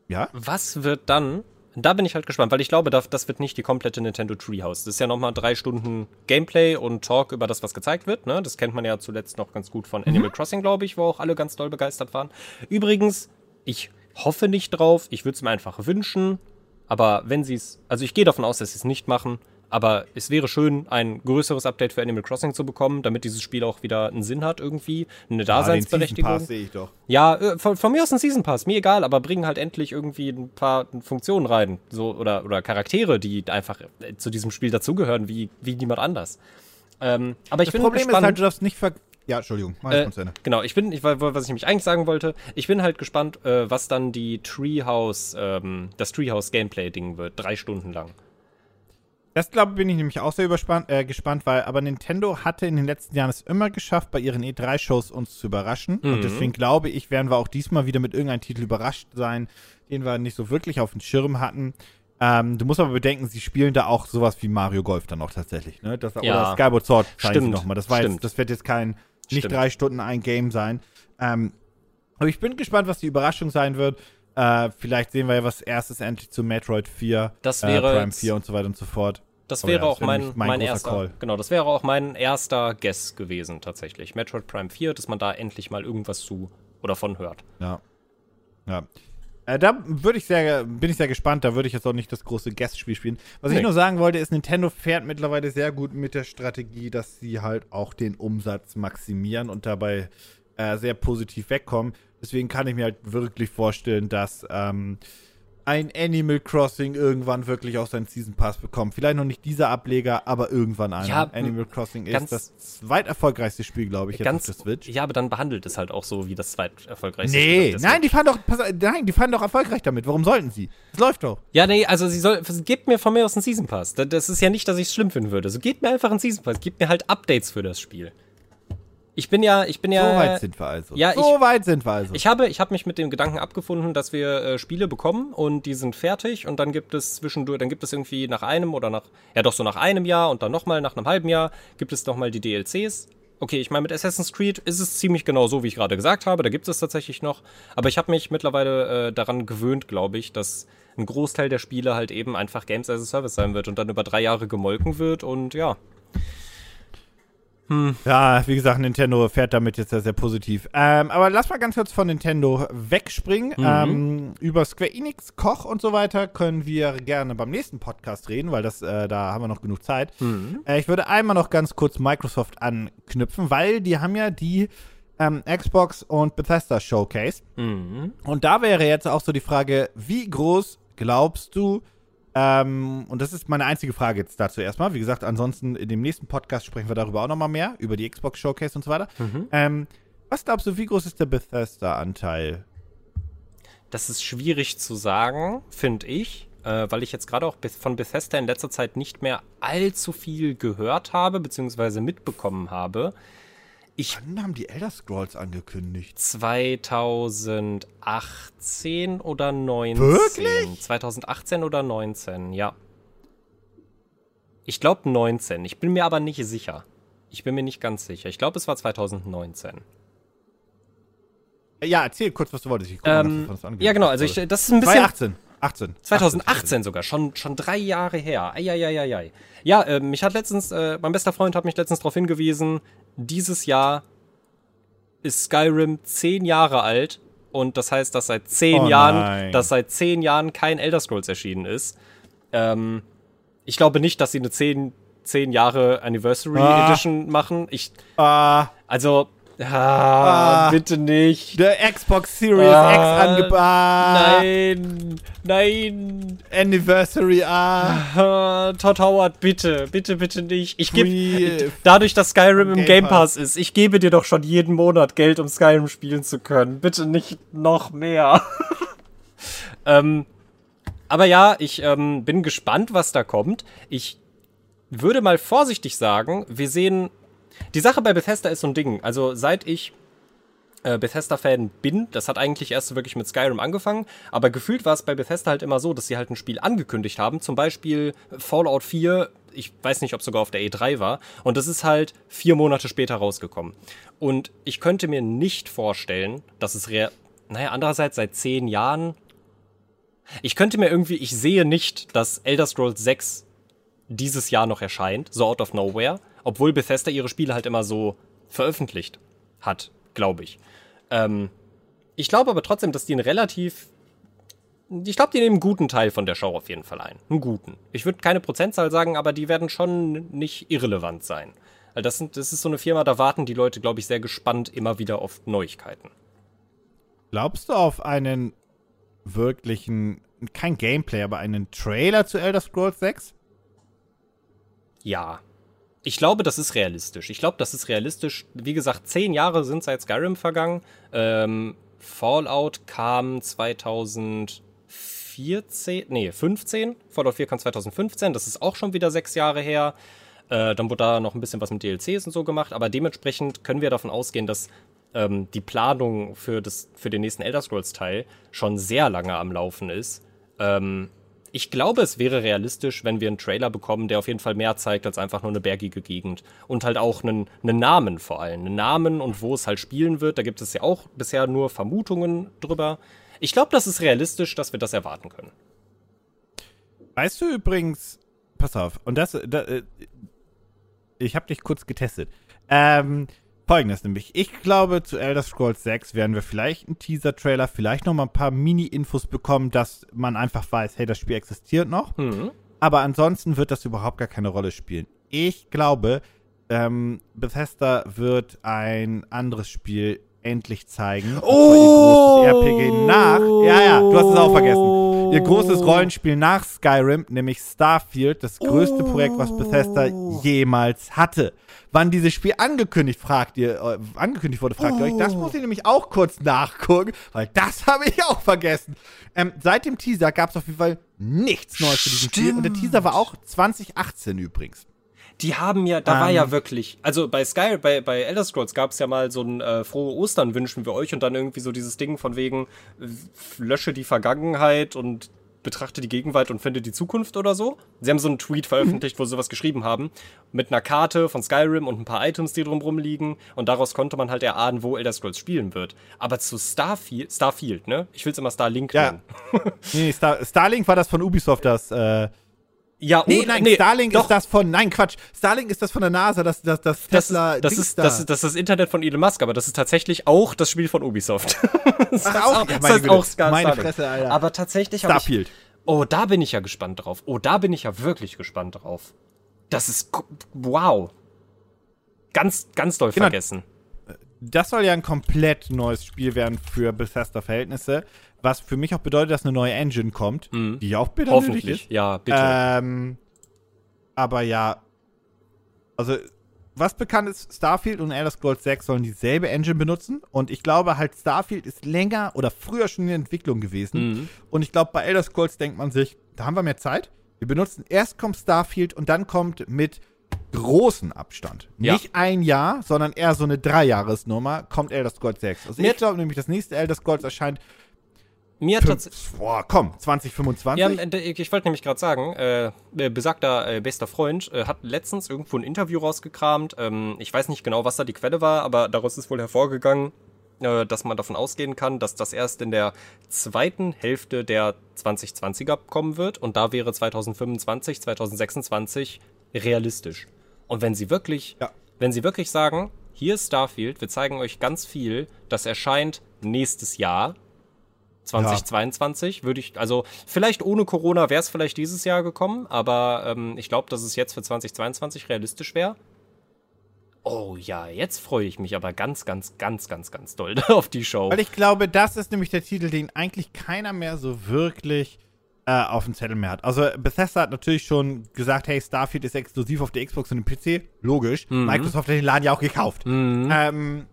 ja? Was wird dann? Da bin ich halt gespannt, weil ich glaube, das, das wird nicht die komplette Nintendo Treehouse. Das ist ja nochmal drei Stunden Gameplay und Talk über das, was gezeigt wird. Ne? Das kennt man ja zuletzt noch ganz gut von Animal Crossing, glaube ich, wo auch alle ganz doll begeistert waren. Übrigens, ich hoffe nicht drauf. Ich würde es mir einfach wünschen. Aber wenn sie es, also ich gehe davon aus, dass sie es nicht machen. Aber es wäre schön, ein größeres Update für Animal Crossing zu bekommen, damit dieses Spiel auch wieder einen Sinn hat irgendwie, eine Daseinsberechtigung. Ja, den Season Pass sehe ich doch. Ja, äh, von, von, mir aus ein Season Pass, mir egal, aber bringen halt endlich irgendwie ein paar Funktionen rein, so oder oder Charaktere, die einfach äh, zu diesem Spiel dazugehören, wie wie niemand anders. Ähm, aber ich das bin Problem gespannt, ist halt, du darfst nicht ver ja, Entschuldigung, mach äh. Genau, ich bin, ich, was ich nämlich eigentlich sagen wollte, ich bin halt gespannt, äh, was dann die Treehouse, ähm, das Treehouse-Gameplay-Ding wird, drei Stunden lang. Das glaube bin ich nämlich auch sehr äh, gespannt, weil aber Nintendo hatte in den letzten Jahren es immer geschafft, bei ihren E3-Shows uns zu überraschen. Mhm. Und deswegen glaube ich, werden wir auch diesmal wieder mit irgendeinem Titel überrascht sein, den wir nicht so wirklich auf dem Schirm hatten. Ähm, du musst aber bedenken, sie spielen da auch sowas wie Mario Golf dann auch tatsächlich. Ne? Das, Ja. Oder Skyward Sword zeigen sie Stimmt, nochmal. Das, war jetzt, stimmt. das wird jetzt kein, nicht Stimmt. drei Stunden ein Game sein. Ähm, aber ich bin gespannt, was die Überraschung sein wird. Äh, vielleicht sehen wir ja was erstes endlich zu Metroid 4, Das äh, wäre Prime jetzt- 4 und so weiter und so fort. Das wäre ja, auch mein, mein mein, erster, Call. genau, das wäre auch mein erster Guess gewesen tatsächlich. Metroid Prime 4, dass man da endlich mal irgendwas zu oder von hört. Ja. Ja. Äh, da würde ich sehr, bin ich sehr gespannt. Da würde ich jetzt auch nicht das große Guest-Spiel spielen. Was ich Nee. nur sagen wollte, ist, Nintendo fährt mittlerweile sehr gut mit der Strategie, dass sie halt auch den Umsatz maximieren und dabei äh, sehr positiv wegkommen. Deswegen kann ich mir halt wirklich vorstellen, dass ähm, ein Animal Crossing irgendwann wirklich auch seinen Season Pass bekommt. Vielleicht noch nicht dieser Ableger, aber irgendwann einer. Ja, Animal Crossing ist das zweiterfolgreichste Spiel, glaube ich, jetzt Ganz, auf der Switch. ja, aber dann behandelt es halt auch so wie das zweiterfolgreichste Nee, Spiel nein, die fahren doch, pass, nein, die fahren doch erfolgreich damit. Warum sollten sie? Es läuft doch. Ja, nee, also sie soll, gebt mir von mir aus einen Season Pass. Das, ist ja nicht, dass ich es schlimm finden würde. So gebt mir einfach einen Season Pass, gebt mir halt Updates für das Spiel. Ich bin ja, ich bin ja. so weit sind wir also. ja, so ich- weit sind wir also. Ich habe, ich habe mich mit dem Gedanken abgefunden, dass wir äh, Spiele bekommen und die sind fertig und dann gibt es zwischendurch, dann gibt es irgendwie nach einem oder nach, ja doch so nach einem Jahr und dann nochmal nach einem halben Jahr gibt es nochmal die DLCs. Okay, ich meine, mit Assassin's Creed ist es ziemlich genau so, wie ich gerade gesagt habe. Da gibt es tatsächlich noch. Aber ich habe mich mittlerweile äh, daran gewöhnt, glaube ich, dass ein Großteil der Spiele halt eben einfach Games as a Service sein wird und dann über drei Jahre gemolken wird und ja. Ja, wie gesagt, Nintendo fährt damit jetzt sehr, sehr positiv. Ähm, aber lass mal ganz kurz von Nintendo wegspringen. Mhm. Ähm, über Square Enix, Koch und so weiter können wir gerne beim nächsten Podcast reden, weil das, äh, da haben wir noch genug Zeit. Äh, ich würde einmal noch ganz kurz Microsoft anknüpfen, weil die haben ja die ähm, Xbox und Bethesda Showcase. Mhm. Und da wäre jetzt auch so die Frage, wie groß glaubst du, ähm, und das ist meine einzige Frage jetzt dazu erstmal. Wie gesagt, ansonsten in dem nächsten Podcast sprechen wir darüber auch nochmal mehr, über die Xbox Showcase und so weiter. Mhm. Ähm, was glaubst du, wie groß ist der Bethesda-Anteil? Das ist schwierig zu sagen, finde ich, äh, weil ich jetzt gerade auch von Bethesda in letzter Zeit nicht mehr allzu viel gehört habe, beziehungsweise mitbekommen habe. Ich Wann haben die Elder Scrolls angekündigt? 2018 oder 19. Wirklich? 2018 oder 19, ja. Ich glaube 19. Ich bin mir aber nicht sicher. Ich bin mir nicht ganz sicher. Ich glaube, es war 2019. Äh, Ja, erzähl kurz, was du wolltest. Ich guck mal, Ähm, was angekündigt ja, genau. Also ich, das ist ein bisschen. 2018. 18. 2018 sogar, schon, schon drei Jahre her. Eieieiei. Ja, äh, mich hat letztens, äh, mein bester Freund hat mich letztens darauf hingewiesen, dieses Jahr ist Skyrim zehn Jahre alt und das heißt, dass seit zehn Oh Jahren, nein. dass seit zehn Jahren kein Elder Scrolls erschienen ist. Ähm, ich glaube nicht, dass sie eine zehn, zehn Jahre Anniversary Ah. Edition machen. Ich, Ah, also, ah, Ah. bitte nicht. der Xbox Series Ah, X angebracht. Nein, nein. Anniversary, ah. Ah, Todd Howard, bitte, bitte, bitte nicht. Ich gebe dadurch, dass Skyrim im Game Game Pass. Pass ist, ich gebe dir doch schon jeden Monat Geld, um Skyrim spielen zu können. Bitte nicht noch mehr. ähm, aber ja, ich ähm, bin gespannt, was da kommt. Ich würde mal vorsichtig sagen, wir sehen. Die Sache bei Bethesda ist so ein Ding. Also seit ich äh, Bethesda-Fan bin. Das hat eigentlich erst wirklich mit Skyrim angefangen. Aber gefühlt war es bei Bethesda halt immer so, dass sie halt ein Spiel angekündigt haben. Zum Beispiel Fallout 4. Ich weiß nicht, ob sogar auf der E3 war. Und das ist halt vier Monate später rausgekommen. Und ich könnte mir nicht vorstellen, dass es. Naja, andererseits seit zehn Jahren. Ich könnte mir irgendwie, ich sehe nicht, dass Elder Scrolls 6 dieses Jahr noch erscheint, so out of nowhere, obwohl Bethesda ihre Spiele halt immer so veröffentlicht hat, glaube ich. Ähm, ich glaube aber trotzdem, dass die einen relativ. Ich glaube, die nehmen einen guten Teil von der Show auf jeden Fall ein. Einen guten. Ich würde keine Prozentzahl sagen, aber die werden schon nicht irrelevant sein. Das, sind, das ist so eine Firma, da warten die Leute, glaube ich, sehr gespannt immer wieder auf Neuigkeiten. Glaubst du auf einen wirklichen, kein Gameplay, aber einen Trailer zu Elder Scrolls 6? Ja. Ich glaube, das ist realistisch. Ich glaube, das ist realistisch. Wie gesagt, zehn Jahre sind seit Skyrim vergangen. Ähm, Fallout kam 2014, nee, 15. Fallout 4 kam 2015. Das ist auch schon wieder sechs Jahre her. Äh, dann wurde da noch ein bisschen was mit DLCs und so gemacht. Aber dementsprechend können wir davon ausgehen, dass ähm, die Planung für, das, für den nächsten Elder Scrolls-Teil schon sehr lange am Laufen ist. Ähm, ich glaube, es wäre realistisch, wenn wir einen Trailer bekommen, der auf jeden Fall mehr zeigt als einfach nur eine bergige Gegend. Und halt auch einen, einen Namen vor allem. Einen Namen und wo es halt spielen wird. Da gibt es ja auch bisher nur Vermutungen drüber. Ich glaube, das ist realistisch, dass wir das erwarten können. Weißt du übrigens, pass auf, und das, das äh, ich habe dich kurz getestet. Ähm, Folgendes nämlich. Ich glaube, zu Elder Scrolls 6 werden wir vielleicht einen Teaser-Trailer, vielleicht noch mal ein paar Mini-Infos bekommen, dass man einfach weiß, hey, das Spiel existiert noch. Mhm. Aber ansonsten wird das überhaupt gar keine Rolle spielen. Ich glaube, ähm, Bethesda wird ein anderes Spiel endlich zeigen. Oh! Ihr großes RPG nach. Ja, ja, du hast es auch vergessen. Ihr großes Rollenspiel nach Skyrim, nämlich Starfield, das größte oh. Projekt, was Bethesda jemals hatte wann dieses Spiel angekündigt, fragt ihr, äh, angekündigt wurde, fragt oh. ihr euch. Das muss ich nämlich auch kurz nachgucken, weil das habe ich auch vergessen. Ähm, seit dem Teaser gab es auf jeden Fall nichts Neues zu diesem Spiel. Und der Teaser war auch 2018 übrigens. Die haben ja, da um. war ja ähm. wirklich, also bei Sky, bei, bei Elder Scrolls gab es ja mal so ein äh, frohe Ostern wünschen wir euch und dann irgendwie so dieses Ding von wegen lösche die Vergangenheit und betrachte die Gegenwart und finde die Zukunft oder so. Sie haben so einen Tweet veröffentlicht, wo sie sowas geschrieben haben, mit einer Karte von Skyrim und ein paar Items, die drumrum liegen. Und daraus konnte man halt erahnen, wo Elder Scrolls spielen wird. Aber zu Starfield, Starfield, ne? Ich will es immer Starlink ja. nennen. nee, Star, Starlink war das von Ubisoft, das, äh, ja, nee, nein, nee, Starlink doch. ist das von, nein, Quatsch. Starlink ist das von der NASA, das, das, das Tesla. Das, ist, das, ist, das ist das Internet von Elon Musk, aber das ist tatsächlich auch das Spiel von Ubisoft. das Ach, auch, auch, ja, das heißt auch meine Fresse, Alter. Aber tatsächlich Starfield. Ich, Oh, da bin ich ja gespannt drauf. Oh, da bin ich ja wirklich gespannt drauf. Das ist wow. Ganz, ganz doll genau. vergessen. Das soll ja ein komplett neues Spiel werden für Bethesda-Verhältnisse, was für mich auch bedeutet, dass eine neue Engine kommt, mhm. die auch bitte Hoffentlich, ist. ja, bitte. Ähm, aber ja, also was bekannt ist, Starfield und Elder Scrolls 6 sollen dieselbe Engine benutzen. Und ich glaube halt, Starfield ist länger oder früher schon in Entwicklung gewesen. Mhm. Und ich glaube, bei Elder Scrolls denkt man sich, da haben wir mehr Zeit. Wir benutzen, erst kommt Starfield und dann kommt mit großen Abstand. Ja. Nicht ein Jahr, sondern eher so eine Dreijahresnummer, kommt Elder Scrolls 6. Also ich glaube nämlich, das nächste Elder Scrolls erscheint mir tatsächlich. Boah, komm, 2025. Ja, ich wollte nämlich gerade sagen, äh, besagter äh, bester Freund äh, hat letztens irgendwo ein Interview rausgekramt. Ähm, ich weiß nicht genau, was da die Quelle war, aber daraus ist wohl hervorgegangen, äh, dass man davon ausgehen kann, dass das erst in der zweiten Hälfte der 2020er kommen wird. Und da wäre 2025, 2026 realistisch. Und wenn sie wirklich, ja. wenn sie wirklich sagen, hier ist Starfield, wir zeigen euch ganz viel, das erscheint nächstes Jahr 2022 ja. würde ich, also vielleicht ohne Corona wäre es vielleicht dieses Jahr gekommen, aber ähm, ich glaube, dass es jetzt für 2022 realistisch wäre. Oh ja, jetzt freue ich mich aber ganz, ganz, ganz, ganz, ganz doll auf die Show. Weil ich glaube, das ist nämlich der Titel, den eigentlich keiner mehr so wirklich äh, auf dem Zettel mehr hat. Also Bethesda hat natürlich schon gesagt, hey, Starfield ist exklusiv auf der Xbox und dem PC. Logisch. Mhm. Microsoft hat den Laden ja auch gekauft. Mhm. Ähm,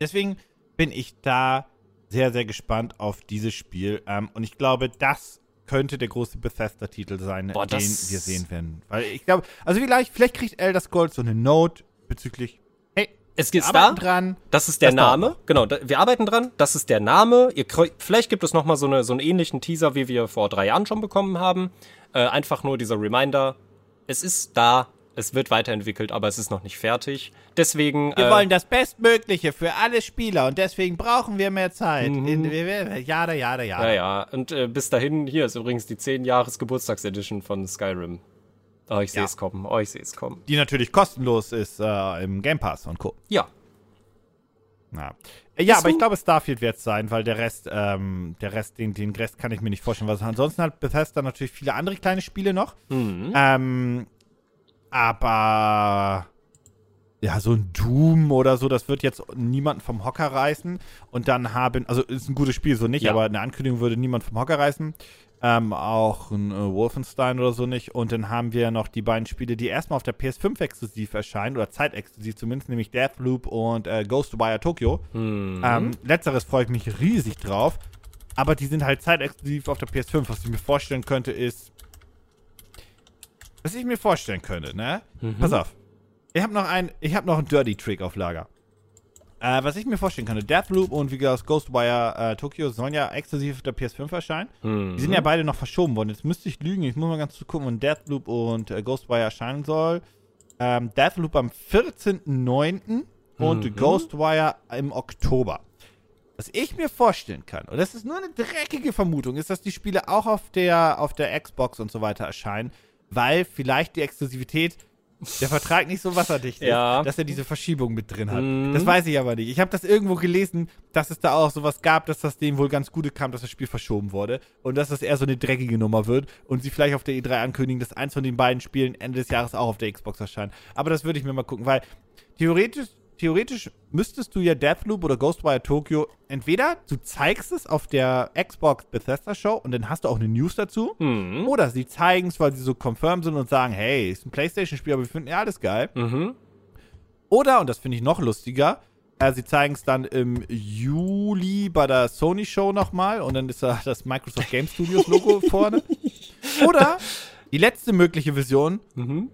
deswegen bin ich da sehr, sehr gespannt auf dieses Spiel. Ähm, und ich glaube, das könnte der große Bethesda-Titel sein, Boah, den wir sehen werden. Weil ich glaube, also vielleicht, vielleicht kriegt Elder Scrolls so eine Note bezüglich, hey, Es geht da. dran. Das ist der Das Name. Genau, da, wir arbeiten dran. Das ist der Name. Ihr, vielleicht gibt es noch mal so, eine, so einen ähnlichen Teaser, wie wir vor drei Jahren schon bekommen haben. Äh, einfach nur dieser Reminder. Es ist da. Es wird weiterentwickelt, aber es ist noch nicht fertig. Deswegen. Wir äh, wollen das Bestmögliche für alle Spieler und deswegen brauchen wir mehr Zeit. In, wir- wir- jada, jada, jada. Ja, ja. Und äh, bis dahin, hier ist übrigens die 10-Jahres-Geburtstagsedition von Skyrim. Oh, ich sehe Ja. es kommen. Oh, ich sehe es kommen. Die natürlich kostenlos ist äh, im Game Pass und Co. Ja. Ja, Äh, ja aber ich glaube, Starfield wird es sein, weil der Rest, ähm, der Rest, den, den Rest kann ich mir nicht vorstellen. Was ansonsten hat Bethesda natürlich viele andere kleine Spiele noch. Mhm. Ähm, aber ja, so ein Doom oder so, das wird jetzt niemanden vom Hocker reißen. Und dann haben, also ist ein gutes Spiel, so nicht, Ja. aber eine Ankündigung würde niemand vom Hocker reißen. Ähm, auch ein äh, Wolfenstein oder so nicht. Und dann haben wir noch die beiden Spiele, die erstmal auf der PS5 exklusiv erscheinen, oder zeitexklusiv zumindest, nämlich Deathloop und äh, Ghostwire Tokyo. Mhm. Ähm, letzteres freue ich mich riesig drauf. Aber die sind halt zeitexklusiv auf der PS5. Was ich mir vorstellen könnte, ist. Was ich mir vorstellen könnte, ne? Pass auf. Ich habe noch ein, ich habe noch einen Dirty Trick auf Lager. Äh, was ich mir vorstellen könnte, Deathloop und wie gesagt Ghostwire äh, Tokyo sollen ja exklusiv auf der PS5 erscheinen. Mhm. Die sind ja beide noch verschoben worden. Jetzt müsste ich lügen. Ich muss mal ganz kurz gucken, wann Deathloop und äh, Ghostwire erscheinen soll. Ähm, Deathloop am 14.09. und Mhm. Ghostwire im Oktober. Was ich mir vorstellen kann, und das ist nur eine dreckige Vermutung, ist, dass die Spiele auch auf der, auf der Xbox und so weiter erscheinen, weil vielleicht die Exklusivität der Vertrag nicht so wasserdicht Ja. ist, dass er diese Verschiebung mit drin hat. Mhm. Das weiß ich aber nicht. Ich habe das irgendwo gelesen, dass es da auch sowas gab, dass das denen wohl ganz gut kam, dass das Spiel verschoben wurde und dass das eher so eine dreckige Nummer wird und sie vielleicht auf der E3 ankündigen, dass eins von den beiden Spielen Ende des Jahres auch auf der Xbox erscheint. Aber das würde ich mir mal gucken, weil theoretisch, theoretisch müsstest du ja Deathloop oder Ghostwire Tokyo entweder du zeigst es auf der Xbox Bethesda Show und dann hast du auch eine News dazu. Mhm. Oder sie zeigen es, weil sie so confirmed sind und sagen, hey, ist ein Playstation-Spiel, aber wir finden ja alles geil. Mhm. Oder, und das finde ich noch lustiger, äh, sie zeigen es dann im Juli bei der Sony Show nochmal und dann ist da das Microsoft Game Studios Logo vorne. Oder die letzte mögliche Vision, Mhm.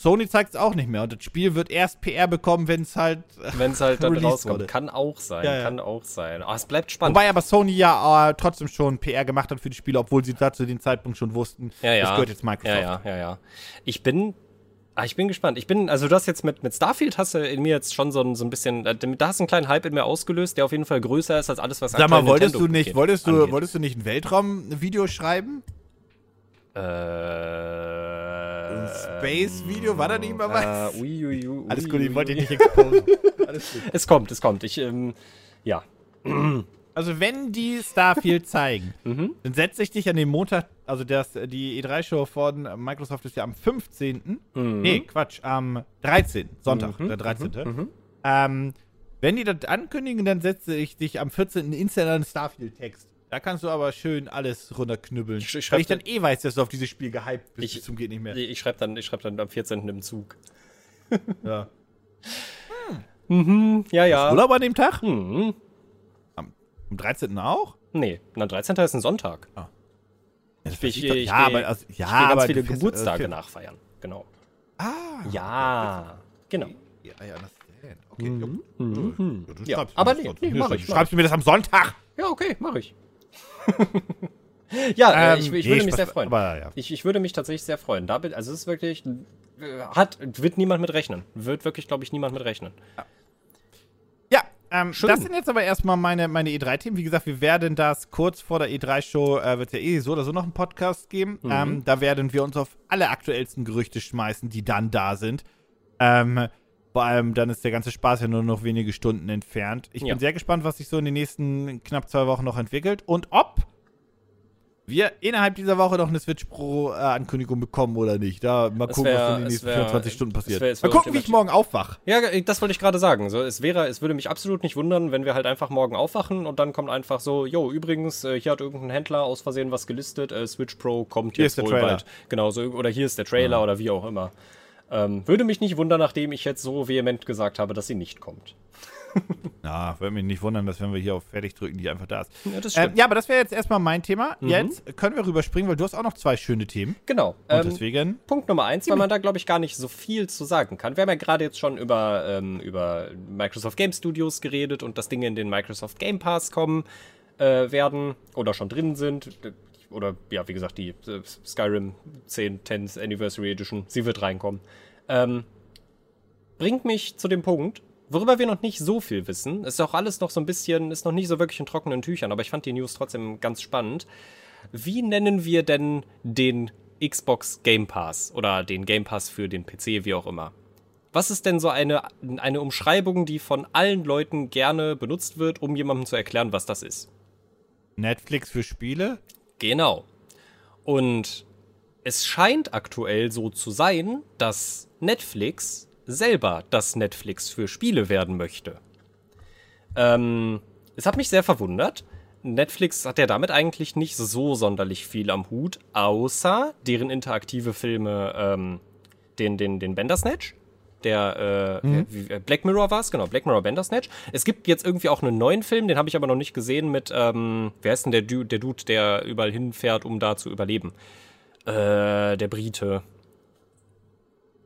Sony zeigt es auch nicht mehr und das Spiel wird erst PR bekommen, wenn es halt. äh, Wenn es halt dann rauskommt. Kann auch sein. Ja, ja. Kann auch sein. Aber es bleibt spannend. Wobei aber Sony ja äh, trotzdem schon PR gemacht hat für die Spiele, obwohl sie da zu dem Zeitpunkt schon wussten, ja, ja. das gehört jetzt Microsoft. Ja, ja, ja, ja. Ich bin. Ah, ich bin gespannt. Ich bin, also du hast jetzt mit, mit Starfield hast du in mir jetzt schon so ein, so ein bisschen, äh, da hast du einen kleinen Hype in mir ausgelöst, der auf jeden Fall größer ist als alles, was Sag mal, wolltest Nintendo du nicht, wolltest du, angeht. wolltest du nicht ein Weltraum-Video schreiben? Äh, Space-Video? War da nicht mal was? Äh, ui, ui, ui, Alles gut, ich ui. wollte dich nicht exposen. Alles gut. Es kommt, es kommt. Ich, ähm, ja. Also wenn die Starfield zeigen, Mhm. dann setze ich dich an den Montag, also das, die E3-Show von Microsoft ist ja am 15. Mhm. Nee, Quatsch, am 13. Sonntag, Mhm, der 13. mhm. Ähm, wenn die das ankündigen, dann setze ich dich am 14. instant an Starfield-Text. Da kannst du aber schön alles runterknüppeln. Ich- ich weil ich dann eh weiß, dass du auf dieses Spiel gehypt bist. Ich- bis zum geht nicht mehr. Ich schreibe dann, ich schreib dann am 14. im Zug. ja. Mhm, ja, ja. Urlaub an dem Tag? Mhm. Am 13. auch? Nee, na, 13. ist ein Sonntag. Ja, das Ich, ich, ich, ja, aber also, ja, ich gehe ganz aber viele Geburtstage äh, nachfeiern. Genau. Ah. Ja, genau. Ja, ja, das Okay, Mhm. Mhm. Ja, du Ja, schreibst aber nee, nee, mach ich, mach Schreibst du mir das am Sonntag? Ja, okay, mache ich. ja, äh, Ähm, ich, ich nee, würde mich Spaß, sehr freuen. Aber ja. Ich, ich würde mich tatsächlich sehr freuen. Da also es ist wirklich, äh, hat, wird niemand mit rechnen. Wird wirklich, glaube ich, niemand mit rechnen. Ja, ähm, das sind jetzt aber erstmal meine, meine E3-Themen. Wie gesagt, wir werden das kurz vor der E3-Show, äh, wird ja eh so oder so noch einen Podcast geben. Mhm. Ähm, da werden wir uns auf alle aktuellsten Gerüchte schmeißen, die dann da sind. Ähm, vor allem, dann ist der ganze Spaß ja nur noch wenige Stunden entfernt. Ich Ja. bin sehr gespannt, was sich so in den nächsten knapp zwei Wochen noch entwickelt und ob wir innerhalb dieser Woche noch eine Switch Pro-Ankündigung bekommen oder nicht. Da mal Es gucken, was wär- in den nächsten wär- 24 Stunden passiert. wär- mal gucken, wie ich morgen aufwach. Ja, das wollte ich gerade sagen. So, es wäre, es würde mich absolut nicht wundern, wenn wir halt einfach morgen aufwachen und dann kommt einfach so, jo, übrigens, äh, hier hat irgendein Händler aus Versehen was gelistet, äh, Switch Pro kommt Hier jetzt ist der wohl Trailer. bald. Genau, so, oder hier ist der Trailer oder wie auch immer. Ähm, würde mich nicht wundern, nachdem ich jetzt so vehement gesagt habe, dass sie nicht kommt. Na, würde mich nicht wundern, dass wenn wir hier auf Fertig drücken, die einfach da ist. Ja, das Ähm, ja, aber das wäre jetzt erstmal mein Thema. Mhm. Jetzt können wir rüberspringen, weil du hast auch noch zwei schöne Themen. Genau. Und Ähm, deswegen. Punkt Nummer eins, weil man da, glaube ich, gar nicht so viel zu sagen kann. Wir haben ja gerade jetzt schon über, ähm, über Microsoft Game Studios geredet und dass Dinge in den Microsoft Game Pass kommen äh, werden oder schon drin sind. Oder, ja, wie gesagt, die äh, Skyrim 10, 10th Anniversary Edition, sie wird reinkommen. Ähm, bringt mich zu dem Punkt, worüber wir noch nicht so viel wissen. Ist auch alles noch so ein bisschen, ist noch nicht so wirklich in trockenen Tüchern, aber ich fand die News trotzdem ganz spannend. Wie nennen wir denn den Xbox Game Pass oder den Game Pass für den PC, wie auch immer? Was ist denn so eine, eine Umschreibung, die von allen Leuten gerne benutzt wird, um jemandem zu erklären, was das ist? Netflix für Spiele? Genau. Und es scheint aktuell so zu sein, dass Netflix selber das Netflix für Spiele werden möchte. Ähm, es hat mich sehr verwundert. Netflix hat ja damit eigentlich nicht so sonderlich viel am Hut, außer deren interaktive Filme, ähm, den, den, den Bandersnatch. Der äh, wie, äh, Black Mirror war es, genau, Black Mirror Bandersnatch. Es gibt jetzt irgendwie auch einen neuen Film, den habe ich aber noch nicht gesehen, mit, ähm, wer ist denn der Dude, der Dude, der überall hinfährt, um da zu überleben? Äh, der Brite.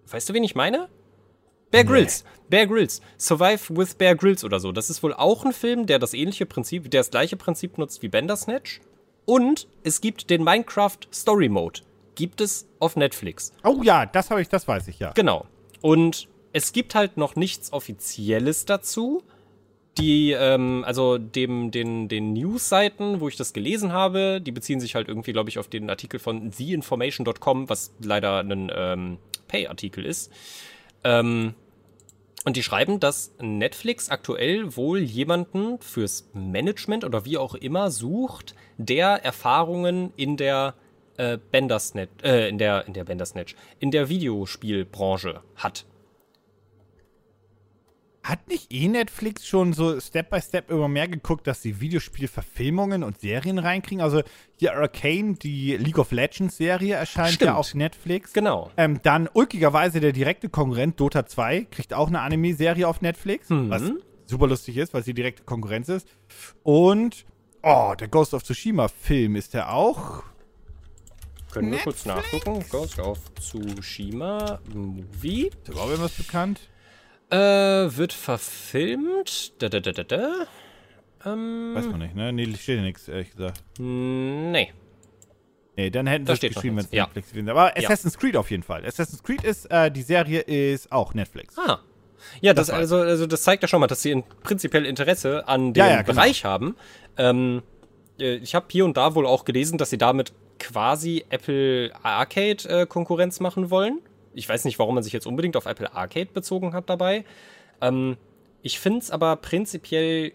Weißt du, wen ich meine? Bear Grylls. Bear Grylls. Survive with Bear Grylls oder so. Das ist wohl auch ein Film, der das ähnliche Prinzip, der das gleiche Prinzip nutzt wie Bandersnatch. Und es gibt den Minecraft Story Mode. Gibt es auf Netflix. Oh ja, das habe ich, das weiß ich ja. Genau. Und es gibt halt noch nichts Offizielles dazu. Die, ähm, also dem, den, den News-Seiten, wo ich das gelesen habe, die beziehen sich halt irgendwie, glaube ich, auf den Artikel von theinformation.com, was leider ein ähm, Pay-Artikel ist. Ähm, und die schreiben, dass Netflix aktuell wohl jemanden fürs Management oder wie auch immer sucht, der Erfahrungen in der äh, Bandersnatch, äh, in der, in der Bandersnatch, in der Videospielbranche hat. Hat nicht eh Netflix schon so Step by Step immer mehr geguckt, dass sie Videospielverfilmungen und Serien reinkriegen? Also hier Arcane, die League of Legends Serie erscheint Stimmt. ja auf Netflix. Genau. Ähm, dann ulkigerweise der direkte Konkurrent Dota 2 kriegt auch eine Anime-Serie auf Netflix, Mhm. was super lustig ist, weil sie direkte Konkurrenz ist. Und, oh, der Ghost of Tsushima-Film ist der auch. Können wir kurz nachgucken. Ghost of Tsushima Movie. Ist überhaupt irgendwas bekannt? Äh, wird verfilmt. Da, da, da, da, da. Ähm, Weiß man nicht, ne? Nee, steht ja nichts, ehrlich gesagt. nee. Nee, dann hätten sie es geschrieben, wenn es Ja. Netflix gewesen wäre. Aber Assassin's Creed auf jeden Fall. Assassin's Creed ist, äh, die Serie ist auch Netflix. Ah. Ja, das, Das also, also das zeigt ja schon mal, dass sie in, prinzipiell Interesse an dem Ja, ja, genau. Bereich haben. Ähm, äh, ich habe hier und da wohl auch gelesen, dass sie damit quasi Apple Arcade äh, Konkurrenz machen wollen. Ich weiß nicht, warum man sich jetzt unbedingt auf Apple Arcade bezogen hat dabei. Ähm, ich finde es aber prinzipiell,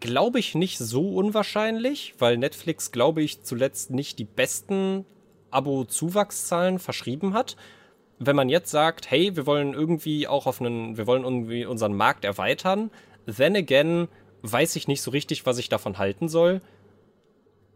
glaube ich, nicht so unwahrscheinlich, weil Netflix, glaube ich, zuletzt nicht die besten Abo-Zuwachszahlen verschrieben hat wenn man jetzt sagt, hey, wir wollen irgendwie auch auf einen, wir wollen irgendwie unseren Markt erweitern, then again weiß ich nicht so richtig, was ich davon halten soll.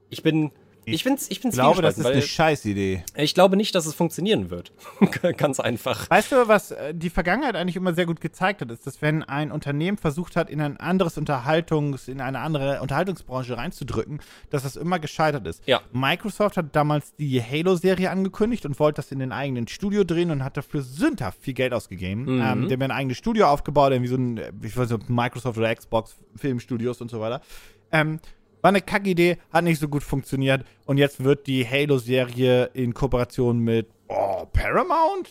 Ich bin, ich bin's, ich bin Ich glaube, das ist eine Scheißidee. ich glaube nicht, dass es funktionieren wird. Ganz einfach. Weißt du, was äh, die Vergangenheit eigentlich immer sehr gut gezeigt hat, ist, dass wenn ein Unternehmen versucht hat, in ein anderes Unterhaltungs-, in eine andere Unterhaltungsbranche reinzudrücken, dass das immer gescheitert ist. Ja. Microsoft hat damals die Halo-Serie angekündigt und wollte das in den eigenen Studio drehen und hat dafür sündhaft viel Geld ausgegeben. Mhm. Ähm, die haben ein eigenes Studio aufgebaut, irgendwie so ein, äh, ich weiß nicht, Microsoft oder Xbox Filmstudios und so weiter. Ähm, war eine Kackidee, hat nicht so gut funktioniert und jetzt wird die Halo-Serie in Kooperation mit oh, Paramount?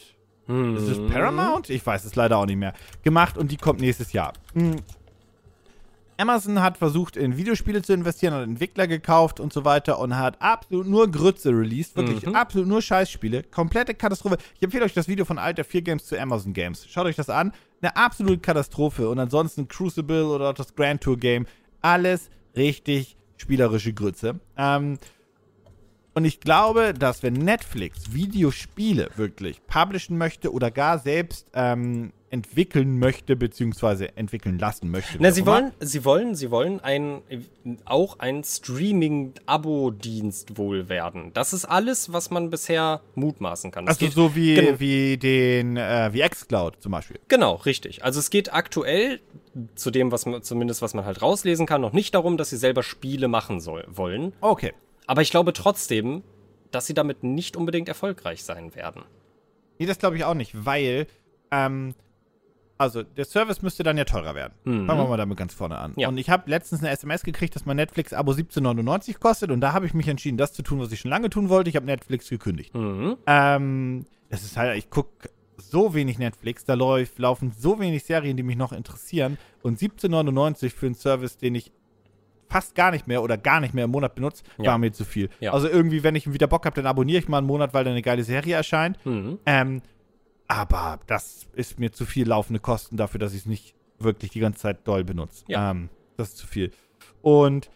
Ist es Paramount? Ich weiß es leider auch nicht mehr. Gemacht und die kommt nächstes Jahr. Hm. Amazon hat versucht, in Videospiele zu investieren, hat Entwickler gekauft und so weiter und hat absolut nur Grütze released. Wirklich absolut nur Scheißspiele. Komplette Katastrophe. Ich empfehle euch das Video von Alter 4 Games zu Amazon Games. Schaut euch das an. Eine absolute Katastrophe. Und ansonsten Crucible oder das Grand Tour Game. Alles richtig spielerische Grütze. Ähm, und ich glaube, dass wenn Netflix Videospiele wirklich publishen möchte oder gar selbst ähm, entwickeln möchte, beziehungsweise entwickeln lassen möchte. Na, sie wollen, sie wollen, sie wollen ein, auch ein Streaming-Abo-Dienst wohl werden. Das ist alles, was man bisher mutmaßen kann. Es Also so wie, Genau. wie den, äh, wie Xcloud zum Beispiel. Genau, richtig. Also es geht aktuell zu dem, was man, zumindest was man halt rauslesen kann, noch nicht darum, dass sie selber Spiele machen soll, wollen. Okay. Aber ich glaube trotzdem, dass sie damit nicht unbedingt erfolgreich sein werden. Nee, das glaube ich auch nicht, weil, ähm, also der Service müsste dann ja teurer werden. Mhm. Fangen wir mal damit ganz vorne an. Ja. Und ich habe letztens eine SMS gekriegt, dass mein Netflix-Abo 17,99 kostet und da habe ich mich entschieden, das zu tun, was ich schon lange tun wollte. Ich habe Netflix gekündigt. Mhm. Ähm, das ist halt, ich gucke so wenig Netflix, da läuft, laufen so wenig Serien, die mich noch interessieren und 17,99 für einen Service, den ich fast gar nicht mehr oder gar nicht mehr im Monat benutze, Ja. war mir zu viel. Ja. Also irgendwie, wenn ich wieder Bock habe, dann abonniere ich mal einen Monat, weil da eine geile Serie erscheint. Mhm. Ähm, aber das ist mir zu viel laufende Kosten dafür, dass ich es nicht wirklich die ganze Zeit doll benutze. Ja. Ähm, das ist zu viel. Und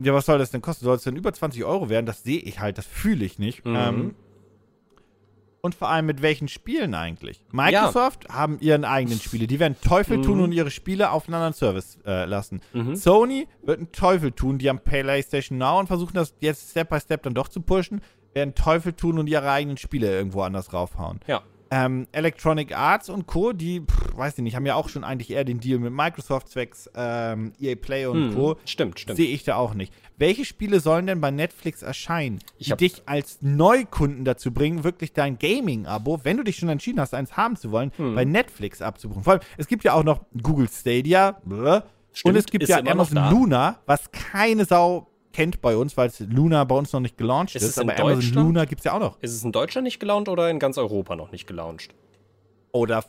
ja, was soll das denn kosten? Soll es denn über 20 Euro werden? Das sehe ich halt, das fühle ich nicht. Mhm. Ähm, und vor allem mit welchen Spielen eigentlich? Microsoft haben ihren eigenen Spiele. Die werden Teufel tun Mhm. und ihre Spiele auf einen anderen Service äh, lassen. Mhm. Sony wird einen Teufel tun. Die haben PlayStation Now und versuchen das jetzt Step by Step dann doch zu pushen. Werden Teufel tun und ihre eigenen Spiele irgendwo anders raufhauen. Ja. Ähm, Electronic Arts und Co., die, pff, weiß ich nicht, haben ja auch schon eigentlich eher den Deal mit Microsoft zwecks ähm, EA Play und Mhm. Co. Stimmt, stimmt. Sehe ich da auch nicht. Welche Spiele sollen denn bei Netflix erscheinen, die dich als Neukunden dazu bringen, wirklich dein Gaming-Abo, wenn du dich schon entschieden hast, eins haben zu wollen, Hm. bei Netflix abzubuchen? Vor allem, es gibt ja auch noch Google Stadia bläh, Stimmt, und es gibt ja Amazon. Luna, was keine Sau kennt bei uns, weil es Luna bei uns noch nicht gelauncht Ist ist, aber Amazon? Luna gibt es ja auch noch. Ist es in Deutschland nicht gelauncht oder in ganz Europa noch nicht gelauncht? Oder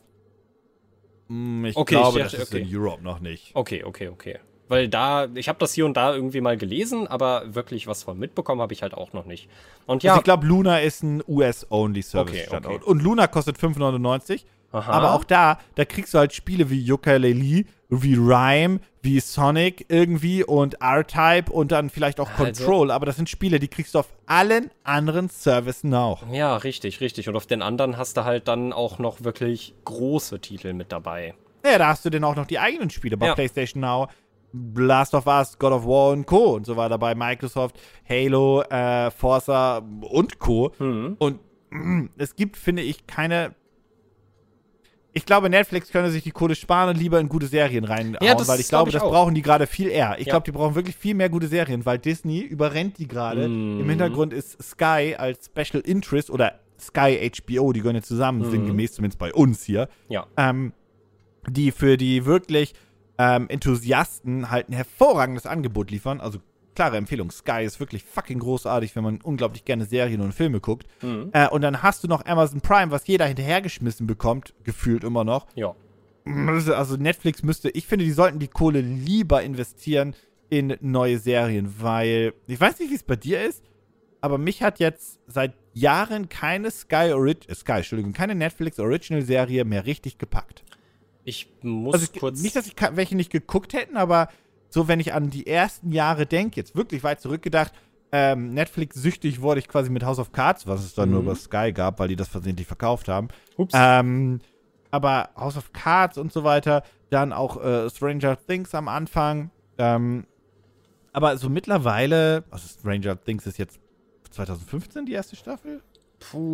Mm, ich Okay, glaube, ich das dachte, ist okay. in Europe noch nicht. Okay, okay, okay. Weil da, ich habe das hier und da irgendwie mal gelesen, aber wirklich was von mitbekommen habe ich halt auch noch nicht. Und ja, Also ich glaube, Luna ist ein US-Only-Service. Okay, Standort. okay. Und Luna kostet 5,99. Aha. Aber auch da, da kriegst du halt Spiele wie Yooka-Laylee, wie Rhyme, wie Sonic irgendwie und R-Type und dann vielleicht auch Also- Control. Aber das sind Spiele, die kriegst du auf allen anderen Services auch. ja, richtig, richtig. Und auf den anderen hast du halt dann auch noch wirklich große Titel mit dabei. Ja, da hast du dann auch noch die eigenen Spiele bei Ja. PlayStation Now. Last of Us, God of War und Co. und so weiter bei Microsoft, Halo, äh, Forza und Co. Mhm. Und mm, es gibt, finde ich, keine. Ich glaube, Netflix könnte sich die Kohle sparen und lieber in gute Serien reinhauen, Ja, weil ich glaub glaube, ich das auch. brauchen die gerade viel eher. Ich Ja. glaube, die brauchen wirklich viel mehr gute Serien, weil Disney überrennt die gerade. Mhm. Im Hintergrund ist Sky als Special Interest oder Sky HBO, die gehören ja zusammen, Mhm. sinngemäß zumindest bei uns hier, Ja. ähm, die für die wirklich ähm, Enthusiasten halt ein hervorragendes Angebot liefern. Also klare Empfehlung, Sky ist wirklich fucking großartig, wenn man unglaublich gerne Serien und Filme guckt. Mhm. Äh, und dann hast du noch Amazon Prime, was jeder hinterhergeschmissen bekommt, gefühlt immer noch. Ja. Also Netflix müsste, ich finde, die sollten die Kohle lieber investieren in neue Serien, weil ich weiß nicht, wie es bei dir ist, aber mich hat jetzt seit Jahren keine Sky Orig äh, Sky, Entschuldigung, keine Netflix Original Serie mehr richtig gepackt. Ich muss Also kurz. nicht, dass ich welche nicht geguckt hätten, aber so, wenn ich an die ersten Jahre denke, jetzt wirklich weit zurückgedacht, ähm, Netflix süchtig wurde ich quasi mit House of Cards, was es dann nur Mhm. über Sky gab, weil die das versehentlich verkauft haben. Ups. Ähm, aber House of Cards und so weiter, dann auch äh, Stranger Things am Anfang. Ähm, aber so mittlerweile, also Stranger Things ist jetzt 2015 die erste Staffel? Puh.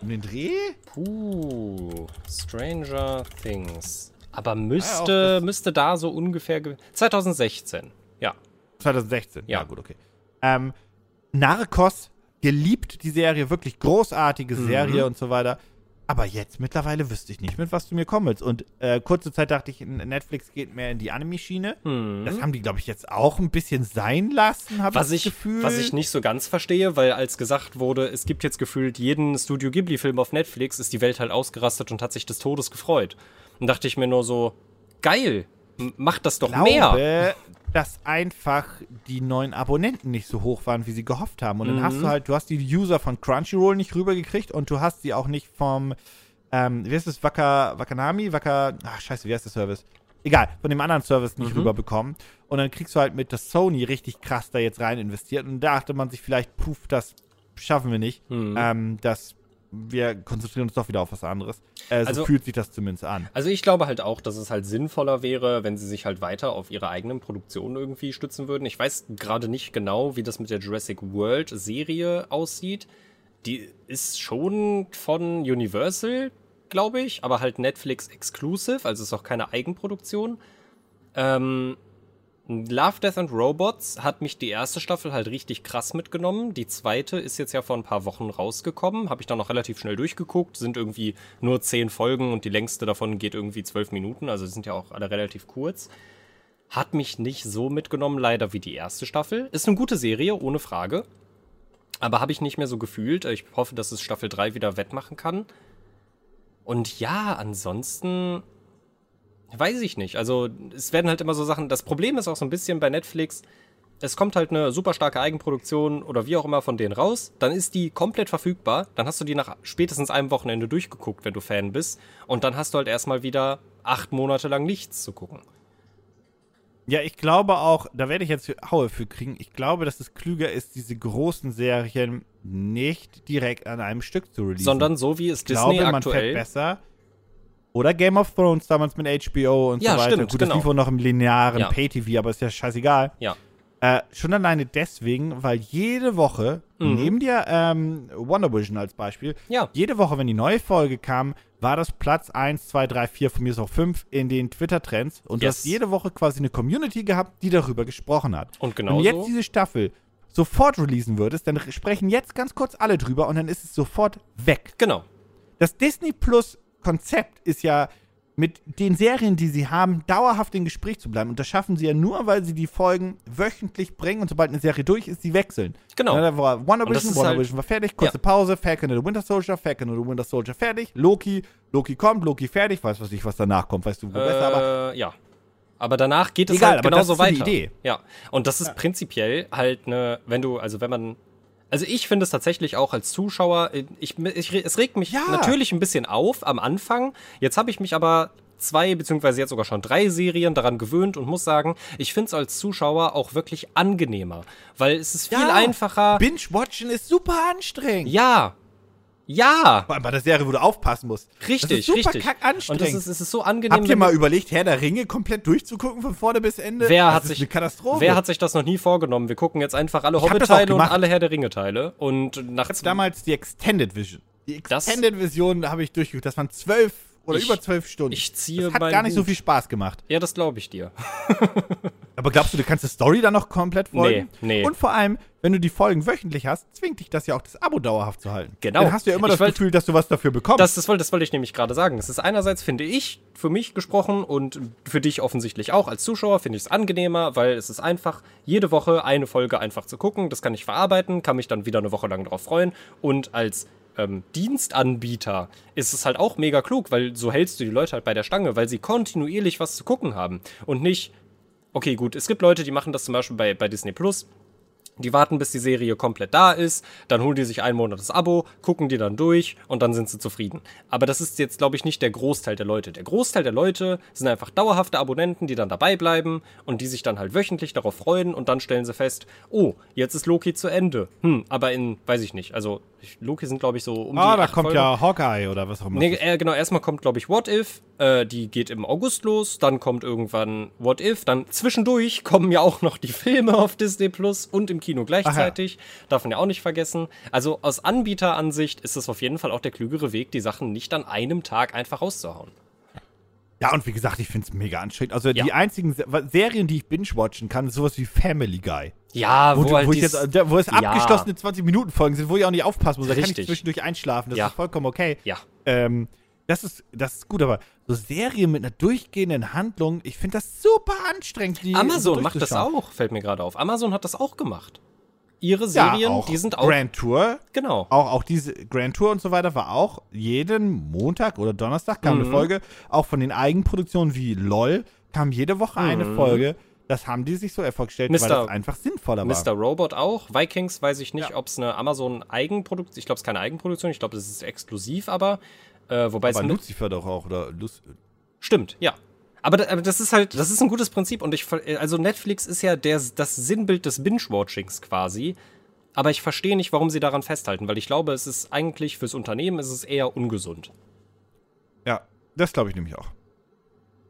Um den Dreh? Puh. Stranger Things. Aber müsste, das- müsste da so ungefähr. ge- 2016. Ja. 2016. Ja. gut, okay. Ähm, Narcos, geliebt die Serie, wirklich großartige Mhm. Serie und so weiter. Aber jetzt mittlerweile wüsste ich nicht, mit was du mir kommen willst. Und äh, kurze Zeit dachte ich, Netflix geht mehr in die Anime-Schiene. Hm. Das haben die, glaube ich, jetzt auch ein bisschen sein lassen, habe ich das Gefühl. was ich nicht so ganz verstehe, weil als gesagt wurde, es gibt jetzt gefühlt jeden Studio Ghibli-Film auf Netflix, ist die Welt halt ausgerastet und hat sich des Todes gefreut. Und dachte ich mir nur so, geil, m- macht das doch glaube, mehr. dass einfach die neuen Abonnenten nicht so hoch waren, wie sie gehofft haben. Und dann Mhm. hast du halt, du hast die User von Crunchyroll nicht rübergekriegt und du hast sie auch nicht vom, ähm, wie heißt das, Waka, Wakanami? Waka, ach scheiße, wie heißt der Service? Egal, von dem anderen Service nicht Mhm. rüberbekommen. Und dann kriegst du halt mit, dass Sony richtig krass da jetzt rein investiert. Und da dachte man sich vielleicht, puff, das schaffen wir nicht. Mhm. Ähm, das, wir konzentrieren uns doch wieder auf was anderes. Äh, so Also- fühlt sich das zumindest an. Also ich glaube halt auch, dass es halt sinnvoller wäre, wenn sie sich halt weiter auf ihre eigenen Produktionen irgendwie stützen würden. Ich weiß gerade nicht genau, wie das mit der Jurassic World Serie aussieht. Die ist schon von Universal, glaube ich, aber halt Netflix exclusive, also ist auch keine Eigenproduktion. Ähm, Love, Death and Robots hat mich die erste Staffel halt richtig krass mitgenommen. Die zweite ist jetzt ja vor ein paar Wochen rausgekommen. Habe ich dann noch relativ schnell durchgeguckt. Sind irgendwie nur zehn Folgen und die längste davon geht irgendwie zwölf Minuten. Also sind ja auch alle relativ kurz. Hat mich nicht so mitgenommen, leider wie die erste Staffel. Ist eine gute Serie, ohne Frage. Aber habe ich nicht mehr so gefühlt. Ich hoffe, dass es Staffel 3 wieder wettmachen kann. Und ja, ansonsten weiß ich nicht. Also, es werden halt immer so Sachen. Das Problem ist auch so ein bisschen bei Netflix. Es kommt halt eine super starke Eigenproduktion oder wie auch immer von denen raus. Dann ist die komplett verfügbar. Dann hast du die nach spätestens einem Wochenende durchgeguckt, wenn du Fan bist. Und dann hast du halt erstmal wieder acht Monate lang nichts zu gucken. Ja, ich glaube auch, da werde ich jetzt Haue für kriegen. Ich glaube, dass es klüger ist, diese großen Serien nicht direkt an einem Stück zu releasen. Sondern so wie es ich Disney glaube, man aktuell. fährt besser. Oder Game of Thrones damals mit HBO und Ja, so weiter. stimmt, Gut, genau. das lief auch noch im linearen Ja. Pay-TV, aber ist ja scheißegal. Ja. Äh, schon alleine deswegen, weil jede Woche, Mhm. neben dir ähm, Wonder Vision als Beispiel, Ja. jede Woche, wenn die neue Folge kam, war das Platz 1, 2, 3, 4, von mir ist auch 5 in den Twitter-Trends. Und du Yes. hast jede Woche quasi eine Community gehabt, die darüber gesprochen hat. Und Wenn genau du jetzt so. diese Staffel sofort releasen würdest, dann sprechen jetzt ganz kurz alle drüber und dann ist es sofort weg. Genau. Das Disney Plus Konzept ist ja mit den Serien, die sie haben, dauerhaft im Gespräch zu bleiben. Und das schaffen sie ja nur, weil sie die Folgen wöchentlich bringen und sobald eine Serie durch ist, sie wechseln. Genau. Ja, war Wonder Und das Vision, ist Wonder halt- Vision war fertig, kurze Ja. Pause, Falcon and the Winter Soldier, Falcon and the Winter Soldier fertig, Loki, Loki kommt, Loki fertig, weiß was ich, was danach kommt, weißt du, wo besser, aber Äh, ja. Aber danach geht es Egal, halt aber genauso das ist so die weiter. Idee. Ja. Und das ist prinzipiell halt eine, wenn du, also wenn man. Also ich finde es tatsächlich auch als Zuschauer, äh, ich, ich, es regt mich Ja. natürlich ein bisschen auf am Anfang. Jetzt habe ich mich aber zwei, beziehungsweise jetzt sogar schon drei Serien daran gewöhnt und muss sagen, ich finde es als Zuschauer auch wirklich angenehmer. Weil es ist viel Ja. einfacher. Binge-Watchen ist super anstrengend. Ja. Ja. Vor allem bei der Serie, wo du aufpassen musst. Richtig, das ist super richtig. kack anstrengend. Und das ist, es ist so angenehm. Habt ihr mal überlegt, Herr der Ringe komplett durchzugucken von vorne bis Ende? Wer das hat ist sich eine Katastrophe. Wer hat sich das noch nie vorgenommen? Wir gucken jetzt einfach alle Ich Hobbit-Teile und alle Herr der Ringe-Teile. Und nach damals die Extended Vision. Die Extended Vision habe ich durchgeguckt. Das waren zwölf oder Ich- über zwölf Stunden. ich ziehe das hat gar nicht so Hut. viel Spaß gemacht. Ja, das glaube ich dir. Aber glaubst du, du kannst die Story dann noch komplett folgen? Nee, nee. Und vor allem, wenn du die Folgen wöchentlich hast, zwingt dich das ja auch, das Abo dauerhaft zu halten. Genau. Dann hast du ja immer Ich das wollt- Gefühl, dass du was dafür bekommst. Das, das, wollte, das wollte ich nämlich gerade sagen. Es ist einerseits, finde ich, für mich gesprochen und für dich offensichtlich auch als Zuschauer, finde ich es angenehmer, weil es ist einfach, jede Woche eine Folge einfach zu gucken. Das kann ich verarbeiten, kann mich dann wieder eine Woche lang darauf freuen. Und als ähm, Dienstanbieter ist es halt auch mega klug, weil so hältst du die Leute halt bei der Stange, weil sie kontinuierlich was zu gucken haben. Und nicht, okay, gut, es gibt Leute, die machen das zum Beispiel bei, bei Disney Plus. Die warten, bis die Serie komplett da ist, dann holen die sich einen Monat das Abo, gucken die dann durch und dann sind sie zufrieden. Aber das ist jetzt, glaube ich, nicht der Großteil der Leute. Der Großteil der Leute sind einfach dauerhafte Abonnenten, die dann dabei bleiben und die sich dann halt wöchentlich darauf freuen und dann stellen sie fest, oh, jetzt ist Loki zu Ende. Hm, aber in, weiß ich nicht, also Loki sind, glaube ich, so um ah, die da kommt Folgen. ja Hawkeye oder was auch immer. Nee, äh, genau, erstmal kommt, glaube ich, What If. Äh, die geht im August los. Dann kommt irgendwann What If. Dann zwischendurch kommen ja auch noch die Filme auf Disney Plus und im Kino gleichzeitig. Darf man ja auch nicht vergessen. Also aus Anbieteransicht ist es auf jeden Fall auch der klügere Weg, die Sachen nicht an einem Tag einfach rauszuhauen. Ja, und wie gesagt, ich finde es mega anstrengend. Also Ja. die einzigen Se Serien, die ich binge-watchen kann, ist sowas wie Family Guy. Ja, Wo, wo, halt wo, ich dies- jetzt, wo es Ja. abgeschlossene 20-Minuten-Folgen sind, wo ich auch nicht aufpassen muss. Da kann ich Richtig. zwischendurch einschlafen. Das Ja. ist vollkommen okay. Ja. Ähm, das ist, das ist gut, aber so Serien mit einer durchgehenden Handlung, ich finde das super anstrengend. Amazon so macht das auch, fällt mir gerade auf. Amazon hat das auch gemacht. Ihre Ja, Serien, auch die sind auch. Grand Tour, Genau. auch, auch diese Grand Tour und so weiter war auch jeden Montag oder Donnerstag kam Mhm. eine Folge. Auch von den Eigenproduktionen wie LOL kam jede Woche eine Mhm. Folge. Das haben die sich so erfolggestellt, weil das einfach sinnvoller war. Mr. Robot auch. Vikings weiß ich nicht, Ja. ob es eine Amazon-Eigenproduktion Ich glaube, es ist keine Eigenproduktion. Ich glaube, es ist exklusiv, aber. Äh, wobei aber es. Lucifer doch auch, oder Luc Stimmt, ja. Aber, aber das ist halt, das ist ein gutes Prinzip und ich, ver- also Netflix ist ja der, das Sinnbild des Binge-Watchings quasi. Aber ich verstehe nicht, warum sie daran festhalten, weil ich glaube, es ist eigentlich fürs Unternehmen ist es eher ungesund. Ja, das glaube ich nämlich auch.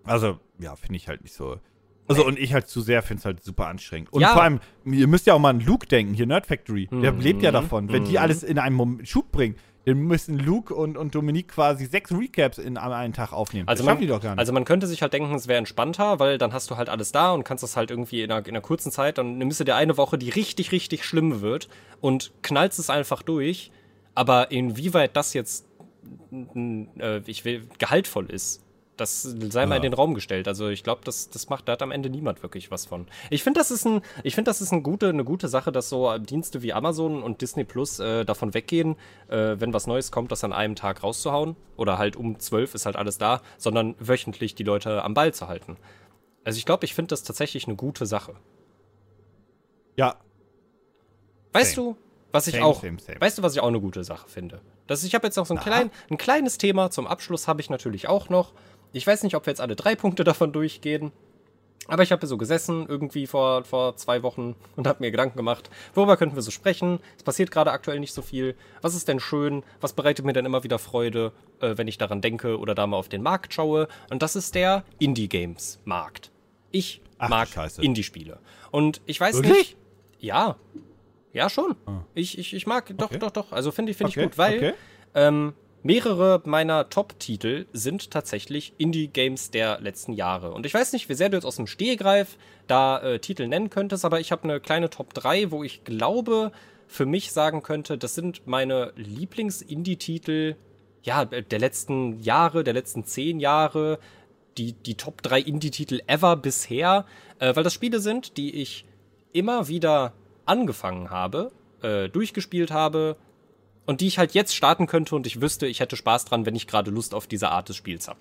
Also, ja, finde ich halt nicht so. Also, und ich halt zu sehr finde es halt super anstrengend. Und Ja. vor allem, ihr müsst ja auch mal an Luke denken, hier Nerd Factory. Der Mhm. lebt ja davon. Wenn die Mhm. alles in einem Moment Schub bringen, dann müssen Luke und, und Dominique quasi sechs Recaps in am einen Tag aufnehmen. Also das man, die doch gar nicht. also man könnte sich halt denken, es wäre entspannter, weil dann hast du halt alles da und kannst das halt irgendwie in einer, in einer kurzen Zeit, dann nimmst du dir eine Woche, die richtig, richtig schlimm wird und knallst es einfach durch. Aber inwieweit das jetzt äh, ich will, gehaltvoll ist, das sei mal Ja. in den Raum gestellt. Also ich glaube, das, das macht, da hat am Ende niemand wirklich was von. Ich finde, das ist ein, ich finde, das ist ein gute, eine gute Sache, dass so Dienste wie Amazon und Disney Plus äh, davon weggehen, äh, wenn was Neues kommt, das an einem Tag rauszuhauen. Oder halt um zwölf ist halt alles da, sondern wöchentlich die Leute am Ball zu halten. Also ich glaube, ich finde das tatsächlich eine gute Sache. ja, Weißt Same. du, was ich Same, auch, same. weißt du, was ich auch eine gute Sache finde? Das, ich habe jetzt noch so ein, klein, ein kleines Thema zum Abschluss habe ich natürlich auch noch. Ich weiß nicht, ob wir jetzt alle drei Punkte davon durchgehen. Aber ich habe hier so gesessen, irgendwie vor, vor zwei Wochen und habe mir Gedanken gemacht, worüber könnten wir so sprechen? Es passiert gerade aktuell nicht so viel. Was ist denn schön? Was bereitet mir denn immer wieder Freude, äh, wenn ich daran denke oder da mal auf den Markt schaue? Und das ist der Indie-Games-Markt. Ich Ach, mag. Indie-Spiele. Und ich weiß Wirklich? nicht. Ja. Ja, schon. Ich, ich, ich mag, doch, Okay. doch, doch. Also finde ich, finde Okay, ich gut, weil okay. ähm, mehrere meiner Top-Titel sind tatsächlich Indie-Games der letzten Jahre. Und ich weiß nicht, wie sehr du jetzt aus dem Stehgreif da äh, Titel nennen könntest, aber ich habe eine kleine Top 3, wo ich glaube, für mich sagen könnte, das sind meine Lieblings-Indie-Titel ja, der letzten Jahre, der letzten zehn Jahre, die, die Top 3 Indie-Titel ever bisher, äh, weil das Spiele sind, die ich immer wieder angefangen habe, äh, durchgespielt habe und die ich halt jetzt starten könnte und ich wüsste, ich hätte Spaß dran, wenn ich gerade Lust auf diese Art des Spiels habe.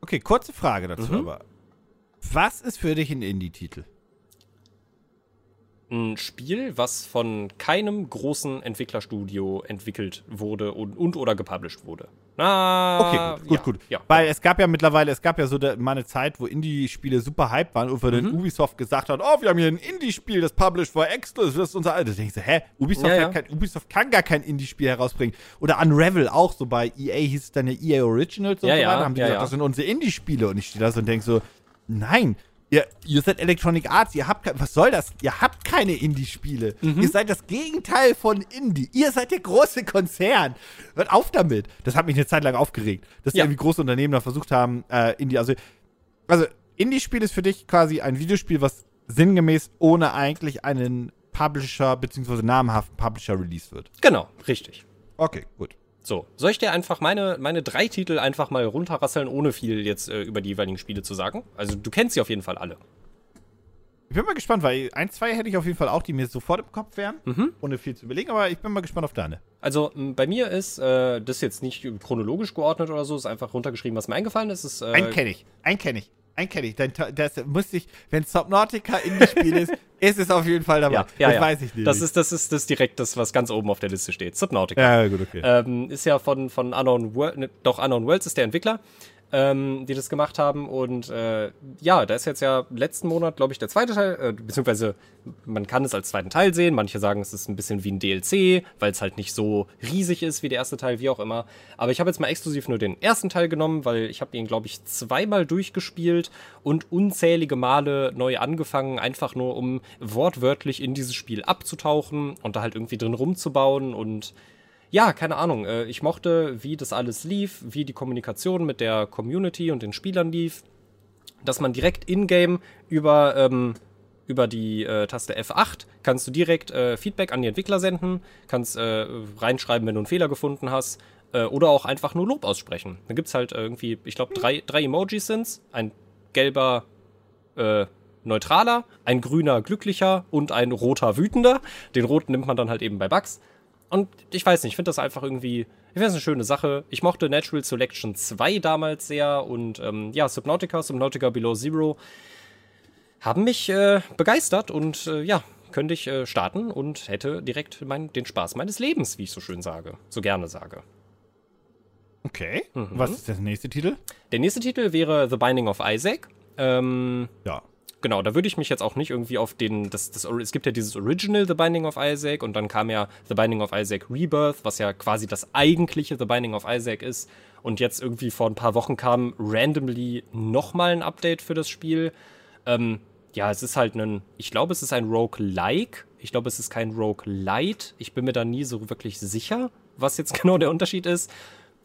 Okay, kurze Frage dazu Mhm. aber. Was ist für dich ein Indie-Titel? Ein Spiel, was von keinem großen Entwicklerstudio entwickelt wurde und, und oder gepublished wurde. Na, Okay, gut, gut, ja, gut. Ja. Weil es gab ja mittlerweile, es gab ja so mal eine Zeit, wo Indie-Spiele super hype waren und wo Mhm. dann Ubisoft gesagt hat, oh, wir haben hier ein Indie-Spiel, das published for Exclusive, das ist unser altes. Da denkst du, hä, Ubisoft, Ja. Kein, Ubisoft kann gar kein Indie-Spiel herausbringen. Oder Unravel auch, so bei EA hieß es dann ja EA Originals und Ja, so weiter. Da haben die gesagt, das sind unsere Indie-Spiele. Und ich stehe da so und denke so, nein, Ihr, ihr seid Electronic Arts, ihr habt was soll das? Ihr habt keine Indie-Spiele. Mhm. Ihr seid das Gegenteil von Indie. Ihr seid der große Konzern. Hört auf damit. Das hat mich eine Zeit lang aufgeregt, dass Ja. irgendwie große Unternehmen da versucht haben, äh, Indie, also, also Indie-Spiel ist für dich quasi ein Videospiel, was sinngemäß ohne eigentlich einen Publisher bzw. namhaften Publisher released wird. Genau, richtig. Okay, gut. So, soll ich dir einfach meine, meine drei Titel einfach mal runterrasseln, ohne viel jetzt äh, über die jeweiligen Spiele zu sagen? Also du kennst sie auf jeden Fall alle. Ich bin mal gespannt, weil ein, zwei hätte ich auf jeden Fall auch, die mir sofort im Kopf wären, Mhm. ohne viel zu überlegen, aber ich bin mal gespannt auf deine. Also bei mir ist äh, das jetzt nicht chronologisch geordnet oder so, ist einfach runtergeschrieben, was mir eingefallen ist. ist äh, Einen kenne ich, einen kenne ich, einen kenne ich. Dein, das muss ich, wenn Subnautica Indie-Spiel ist, ist es auf jeden Fall dabei. ja, ja, das ja. weiß ich nicht. Das ist, das ist das direkt das, was ganz oben auf der Liste steht. Subnautica. ja, gut, okay. Ähm, ist ja von, von Unknown World, ne, doch Unknown Worlds ist der Entwickler, ähm, die das gemacht haben. Und äh, ja, da ist jetzt ja letzten Monat, glaube ich, der zweite Teil, äh, beziehungsweise man kann es als zweiten Teil sehen. Manche sagen, es ist ein bisschen wie ein DLC, weil es halt nicht so riesig ist wie der erste Teil, wie auch immer. Aber ich habe jetzt mal exklusiv nur den ersten Teil genommen, weil ich habe ihn, glaube ich, zweimal durchgespielt und unzählige Male neu angefangen, einfach nur um wortwörtlich in dieses Spiel abzutauchen und da halt irgendwie drin rumzubauen und ja, keine Ahnung. äh, Ich mochte, wie das alles lief, wie die Kommunikation mit der Community und den Spielern lief. Dass man direkt in-game über, ähm, über die äh, Taste F8 kannst du direkt äh, Feedback an die Entwickler senden, kannst äh, reinschreiben, wenn du einen Fehler gefunden hast. Äh, oder auch einfach nur Lob aussprechen. Da gibt's halt irgendwie, ich glaube, drei, drei Emojis sind's. Ein gelber äh, neutraler, ein grüner glücklicher und ein roter wütender. Den roten nimmt man dann halt eben bei Bugs. Und ich weiß nicht, ich finde das einfach irgendwie, ich finde das eine schöne Sache. Ich mochte Natural Selection 2 damals sehr und ähm, ja, Subnautica, Subnautica Below Zero haben mich äh, begeistert und äh, ja, könnte ich äh, starten und hätte direkt mein, den Spaß meines Lebens, wie ich so schön sage, so gerne sage. Okay. Mhm. Was ist der nächste Titel? Der nächste Titel wäre The Binding of Isaac. Ähm, Ja. Genau, da würde ich mich jetzt auch nicht irgendwie auf den, das, das, es gibt ja dieses Original The Binding of Isaac und dann kam ja The Binding of Isaac Rebirth, was ja quasi das eigentliche The Binding of Isaac ist. Und jetzt irgendwie vor ein paar Wochen kam randomly nochmal ein Update für das Spiel. Ähm, ja, es ist halt ein, ich glaube, es ist ein Roguelike. Ich glaube, es ist kein Roguelite. Ich bin mir da nie so wirklich sicher. was jetzt genau der Unterschied ist.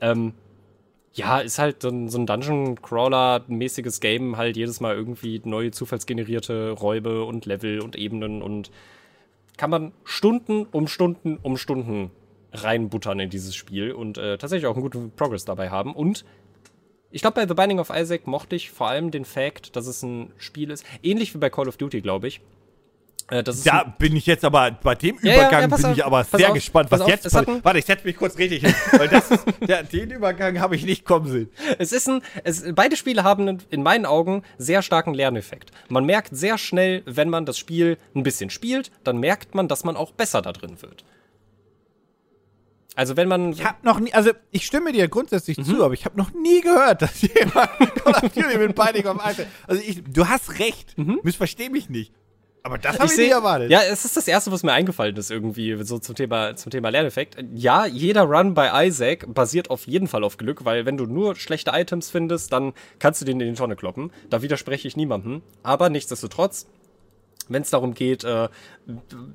Ähm, ja, ist halt so ein, Dungeon-Crawler-mäßiges Game, halt jedes Mal irgendwie neue zufallsgenerierte Räume und Level und Ebenen und kann man Stunden um Stunden um Stunden reinbuttern in dieses Spiel und äh, tatsächlich auch einen guten Progress dabei haben. Und ich glaube, bei The Binding of Isaac mochte ich vor allem den Fact, dass es ein Spiel ist, ähnlich wie bei Call of Duty, glaube ich. Äh, da bin ich jetzt aber, bei dem ja, Übergang ja, ja, bin auf, ich aber sehr auf, gespannt, was auf, jetzt passiert. Warte, ich setze mich kurz richtig hin, weil das ist, der, den Übergang habe ich nicht kommen sehen. Es ist ein, es, beide Spiele haben in meinen Augen sehr starken Lerneffekt. Man merkt sehr schnell, wenn man das Spiel ein bisschen spielt, dann merkt man, dass man auch besser da drin wird. Also wenn man. Ich habe noch nie, also ich stimme dir grundsätzlich mhm. zu, aber ich habe noch nie gehört, dass jemand Call of Duty mit Binding of Isaac. Also ich, du hast recht. Mhm. Missversteh mich nicht. Aber das habe ich, ich nicht erwartet. Ja, es ist das erste, was mir eingefallen ist, irgendwie, so zum Thema, zum Thema Lerneffekt. Ja, jeder Run bei Isaac basiert auf jeden Fall auf Glück, weil wenn du nur schlechte Items findest, dann kannst du den in die Tonne kloppen. Da widerspreche ich niemandem. Aber nichtsdestotrotz, wenn es darum geht, äh,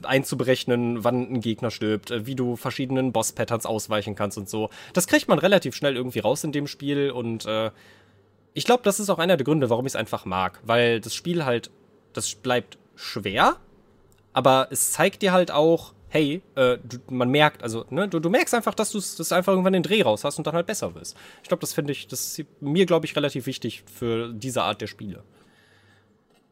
einzuberechnen, wann ein Gegner stirbt, äh, wie du verschiedenen Boss-Patterns ausweichen kannst und so. Das kriegt man relativ schnell irgendwie raus in dem Spiel und äh, ich glaube, das ist auch einer der Gründe, warum ich es einfach mag, weil das Spiel halt, das bleibt schwer, aber es zeigt dir halt auch, hey, äh, du, man merkt, also, ne, du, du merkst einfach, dass du das einfach irgendwann den Dreh raus hast und dann halt besser wirst. Ich glaube, das finde ich, das ist mir, glaube ich, relativ wichtig für diese Art der Spiele.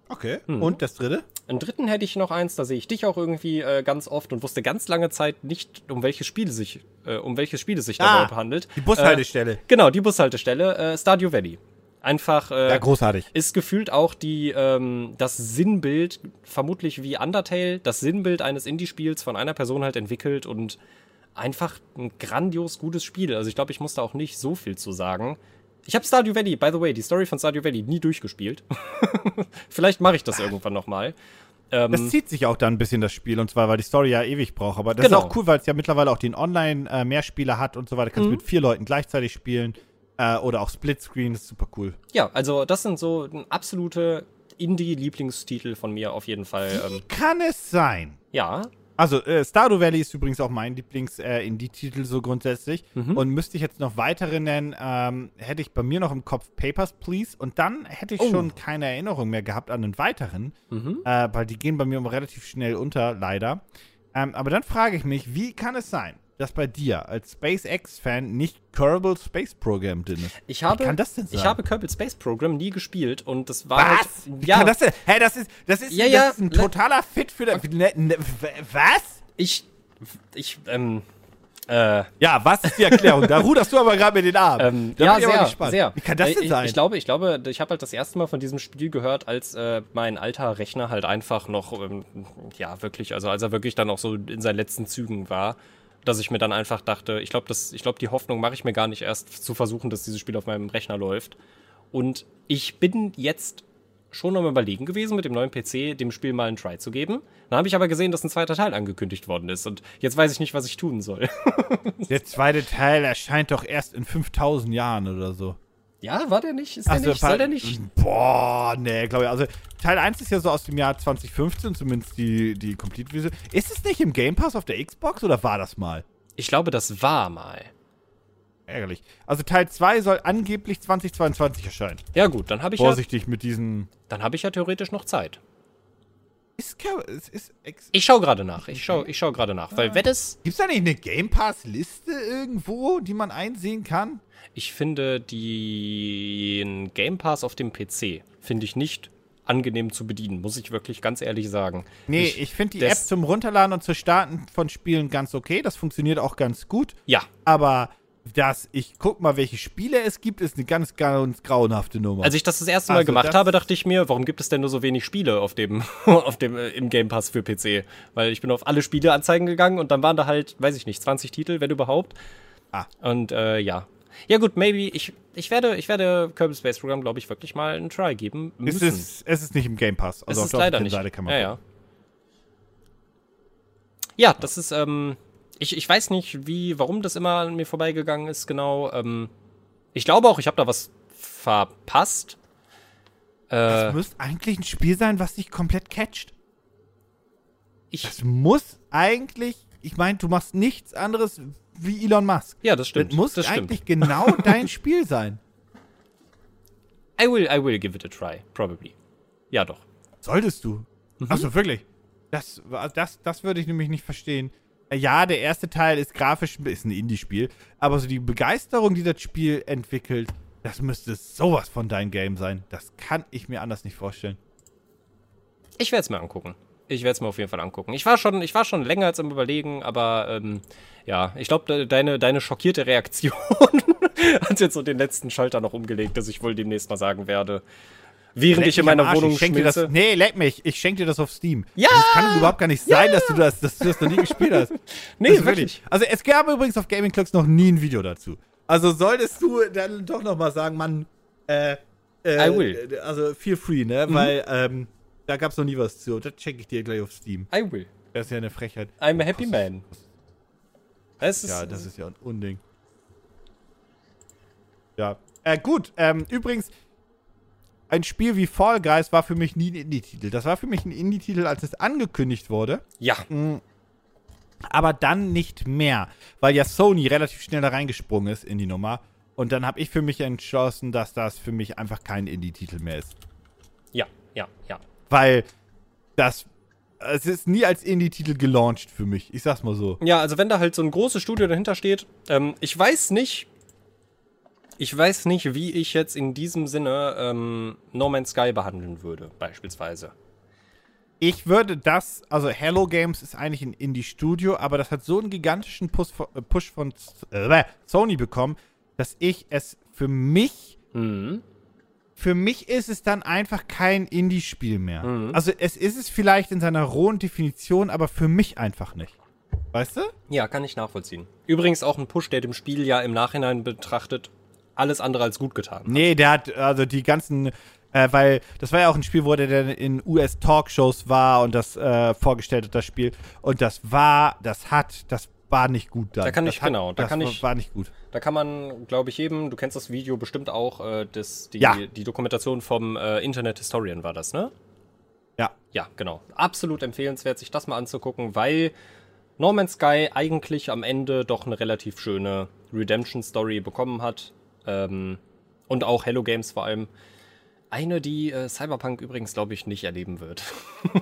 Okay. Hm. Und das dritte? Einen dritten hätte ich noch eins, da sehe ich dich auch irgendwie äh, ganz oft und wusste ganz lange Zeit nicht, um welches Spiel es sich, äh, um welches Spiel es sich ah, dabei handelt. Die Bushaltestelle. Äh, genau, die Bushaltestelle, äh, Stardew Valley. Einfach äh, ja, großartig. ist gefühlt auch die ähm, das Sinnbild, vermutlich wie Undertale, das Sinnbild eines Indie-Spiels von einer Person halt entwickelt und einfach ein grandios gutes Spiel. Also ich glaube, ich muss da auch nicht so viel zu sagen. Ich habe Stardew Valley, by the way, die Story von Stardew Valley nie durchgespielt. Vielleicht mache ich das irgendwann nochmal. Ähm, das zieht sich auch dann ein bisschen das Spiel und zwar, weil die Story ja ewig braucht. Aber das genau. ist auch cool, weil es ja mittlerweile auch den Online-Mehrspieler äh, hat und so weiter. Du kannst mhm. mit vier Leuten gleichzeitig spielen. Äh, oder auch Splitscreen, ist super cool. Ja, also das sind so absolute Indie-Lieblingstitel von mir auf jeden Fall. Wie ähm, kann es sein? Ja. Also, äh, Stardew Valley ist übrigens auch mein Lieblings-Indie-Titel äh, so grundsätzlich. Mhm. Und müsste ich jetzt noch weitere nennen, ähm, hätte ich bei mir noch im Kopf Papers, Please. Und dann hätte ich oh. schon keine Erinnerung mehr gehabt an einen weiteren, mhm. äh, weil die gehen bei mir relativ schnell unter, leider. Ähm, aber dann frage ich mich, wie kann es sein, dass bei dir als SpaceX-Fan nicht Kerbal Space Program drin ist. Ich habe, Wie kann das denn sein? Ich habe Kerbal Space Program nie gespielt und das war. Was? Halt, ja. kann das denn? Hä, das ist, das ist, ja, ja, das ist ein totaler Fit für. Der, ne, ne, was? Ich. Ich, ähm. Äh, ja, was ist die Erklärung? da ruderst du aber gerade mit den Armen. Ähm, ja, sehr, sehr. Wie kann das denn ich, sein? Ich glaube, ich glaube, ich habe halt das erste Mal von diesem Spiel gehört, als äh, mein alter Rechner halt einfach noch, ähm, ja, wirklich, also als er wirklich dann auch so in seinen letzten Zügen war dass ich mir dann einfach dachte, ich glaube, ich glaube, die Hoffnung mache ich mir gar nicht erst zu versuchen, dass dieses Spiel auf meinem Rechner läuft. Und ich bin jetzt schon am überlegen gewesen, mit dem neuen PC dem Spiel mal einen Try zu geben. Dann habe ich aber gesehen, dass ein zweiter Teil angekündigt worden ist und jetzt weiß ich nicht, was ich tun soll. der zweite Teil erscheint doch erst in 5000 Jahren oder so. Ja, war der nicht? Ist der also, nicht? Soll der nicht? Boah, nee, glaube ich. Also Teil 1 ist ja so aus dem Jahr 2015, zumindest die, die Complete-Vision. Ist es nicht im Game Pass auf der Xbox oder war das mal? Ich glaube, das war mal. Ärgerlich. Also Teil 2 soll angeblich 2022 erscheinen. Ja gut, dann habe ich Vorsichtig ja, mit diesen... Dann habe ich ja theoretisch noch Zeit. Ist, ist, ich schaue gerade nach. Ich schaue ich schau gerade nach. Weil ah. wenn es. Gibt es da nicht eine Game Pass-Liste irgendwo, die man einsehen kann? Ich finde den Game Pass auf dem PC finde ich nicht angenehm zu bedienen, muss ich wirklich ganz ehrlich sagen. Nee, ich, ich finde die App zum Runterladen und zu Starten von Spielen ganz okay. Das funktioniert auch ganz gut. Ja. Aber das, ich guck mal, welche Spiele es gibt, ist eine ganz, ganz grauenhafte Nummer. Als ich das das erste Mal also gemacht habe, dachte ich mir, warum gibt es denn nur so wenig Spiele auf dem, auf dem, äh, im Game Pass für PC? Weil ich bin auf alle Spieleanzeigen gegangen und dann waren da halt, weiß ich nicht, 20 Titel, wenn überhaupt. Ah. Und äh, ja. Ja gut, maybe, ich, ich werde, ich werde Kerbal Space Program, glaube ich, wirklich mal einen Try geben müssen. Es ist, es ist nicht im Game Pass. Also es ist leider nicht. Seite kann man ja, ja. ja, das ist, ähm, ich, ich weiß nicht, wie, warum das immer an mir vorbeigegangen ist, genau. Ähm, ich glaube auch, ich habe da was verpasst. Äh, das müsste eigentlich ein Spiel sein, was dich komplett catcht. Ich das muss eigentlich, ich meine, du machst nichts anderes wie Elon Musk. Ja, das stimmt. Das muss das stimmt. eigentlich genau dein Spiel sein. I will, I will give it a try, probably. Ja, doch. Solltest du. Mhm. Achso, wirklich. Das, das, das würde ich nämlich nicht verstehen. Ja, der erste Teil ist grafisch, ist ein Indie-Spiel, aber so die Begeisterung, die das Spiel entwickelt, das müsste sowas von dein Game sein. Das kann ich mir anders nicht vorstellen. Ich werde es mir angucken. Ich werde es mir auf jeden Fall angucken. Ich war schon, ich war schon länger als am Überlegen, aber ähm, ja, ich glaube, de deine, deine schockierte Reaktion hat jetzt so den letzten Schalter noch umgelegt, dass ich wohl demnächst mal sagen werde, während ich in meiner Wohnung ich schenk dir das. Nee, leck mich. Ich schenke dir das auf Steam. Ja! Das kann überhaupt gar nicht sein, dass, du das, dass du das noch nie gespielt hast. Nee, Das ist wirklich. Also es gab übrigens auf Gaming Clocks noch nie ein Video dazu. Also solltest du dann doch noch mal sagen, Mann, äh, äh, I will. Also feel free, ne? Mhm. Weil ähm, da gab's noch nie was zu. Das schenke ich dir gleich auf Steam. I will. Das ist ja eine Frechheit. I'm a happy man. Es ist, Ja, das ist ja ein Unding. Ja. Äh, gut, ähm, übrigens, ein Spiel wie Fall Guys war für mich nie ein Indie-Titel. Das war für mich ein Indie-Titel, als es angekündigt wurde. ja, aber dann nicht mehr, weil ja Sony relativ schnell da reingesprungen ist in die Nummer. Und dann habe ich für mich entschlossen, dass das für mich einfach kein Indie-Titel mehr ist. ja, ja, ja. Weil das, es ist nie als Indie-Titel gelauncht für mich. Ich sag's mal so. Ja, also wenn da halt so ein großes Studio dahinter steht, ähm, ich weiß nicht, ich weiß nicht, wie ich jetzt in diesem Sinne ähm, No Man's Sky behandeln würde, beispielsweise. Ich würde das, also Hello Games ist eigentlich ein Indie-Studio, aber das hat so einen gigantischen Push von, äh, Push von äh, Sony bekommen, dass ich es für mich Mhm. für mich ist es dann einfach kein Indie-Spiel mehr. Mhm. Also es ist es vielleicht in seiner rohen Definition, aber für mich einfach nicht. Weißt du? Ja, kann ich nachvollziehen. Übrigens auch ein Push, der dem Spiel ja im Nachhinein betrachtet alles andere als gut getan. hat. Nee, der hat also die ganzen, äh, weil das war ja auch ein Spiel, wo der dann in US-Talkshows war und das äh, vorgestellt hat, das Spiel. Und das war, das hat, das war nicht gut dann. Da kann ich- hat, genau, da das kann ich- war nicht gut. Da kann man, glaube ich, jedem, du kennst das Video bestimmt auch, äh, das, die, Ja. die Dokumentation vom äh, Internet Historian war das, ne? Ja. Ja, genau. Absolut empfehlenswert, sich das mal anzugucken, weil No Man's Sky eigentlich am Ende doch eine relativ schöne Redemption-Story bekommen hat. Ähm, und auch Hello Games vor allem. Eine, die äh, Cyberpunk übrigens, glaube ich, nicht erleben wird.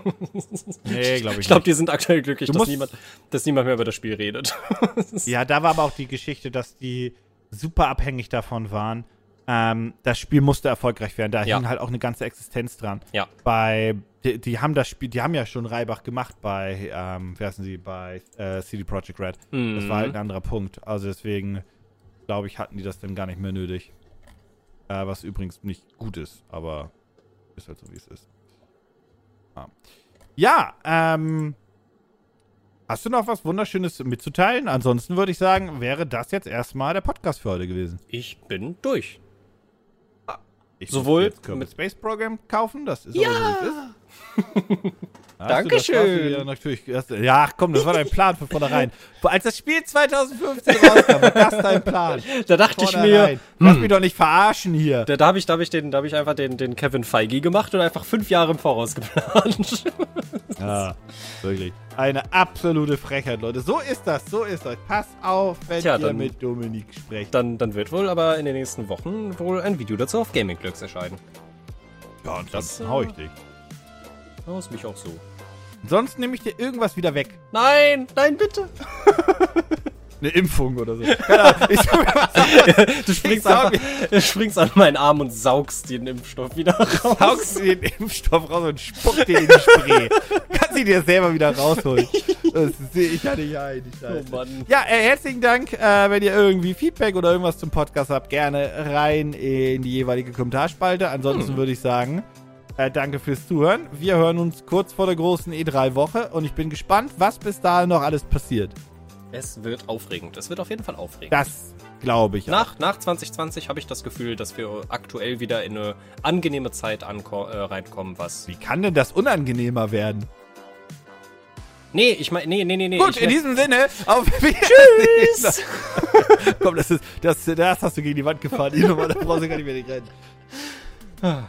Nee, glaube ich, Ich glaube, nicht. die sind aktuell glücklich, dass niemand, dass niemand mehr über das Spiel redet. Ja, da war aber auch die Geschichte, dass die super abhängig davon waren. Ähm, das Spiel musste erfolgreich werden. Da Ja. hing halt auch eine ganze Existenz dran. ja. Bei, die, die haben das Spiel, die haben ja schon Reibach gemacht bei, ähm, wie heißen sie, bei äh, CD Projekt Red. Das war halt ein anderer Punkt. Also deswegen, glaube ich, hatten die das dann gar nicht mehr nötig. Äh, was übrigens nicht gut ist, aber ist halt so, wie es ist. Ah. Ja, ähm. Hast du noch was Wunderschönes mitzuteilen? Ansonsten würde ich sagen, wäre das jetzt erstmal der Podcast für heute gewesen. Ich bin durch. Ich Sowohl jetzt mit- Space Program kaufen, das ist aber so, wie es ist. Hast Dankeschön. dir natürlich, hast, ja, komm, das war dein Plan von vornherein. Als das Spiel 2015 rauskam, war das dein Plan. Da dachte ich mir, Lass mich doch nicht verarschen hier. da, da habe ich, da hab ich, den, da hab ich einfach den, den Kevin Feige gemacht und einfach fünf Jahre im Voraus geplant. Ja, wirklich. Eine absolute Frechheit, Leute. So ist das, so ist das. Pass auf, wenn Tja, ihr dann- mit Dominik sprecht. Dann, dann wird wohl aber in den nächsten Wochen wohl ein Video dazu auf Gaming Glücks erscheinen. Ja, und das, dann äh, hau ich dich. Das ist mich auch so. Sonst nehme ich dir irgendwas wieder weg. Nein, nein, bitte. Eine Impfung oder so. Ich Du springst, einfach, du springst an meinen Arm und saugst den Impfstoff wieder raus. saugst du den Impfstoff raus und spuckt den in die Spree. Kannst ihn dir selber wieder rausholen. Das sehe ich ja nicht ein. Scheiße. Oh Mann. Ja, äh, herzlichen Dank. Äh, wenn ihr irgendwie Feedback oder irgendwas zum Podcast habt, gerne rein in die jeweilige Kommentarspalte. Ansonsten würde ich sagen, äh, danke fürs Zuhören. Wir hören uns kurz vor der großen E3-Woche und ich bin gespannt, was bis dahin noch alles passiert. Es wird aufregend. Es wird auf jeden Fall aufregend. Das glaube ich. auch. Nach, nach 2020 habe ich das Gefühl, dass wir aktuell wieder in eine angenehme Zeit äh, reinkommen, was. Wie kann denn das unangenehmer werden? Nee, ich meine, nee, nee, nee, nee. Gut, in diesem Sinne, auf Wiedersehen. Tschüss! Komm, das, ist, das, das hast du gegen die Wand gefahren. Die Nummer, da brauchst du gar nicht mehr rennen.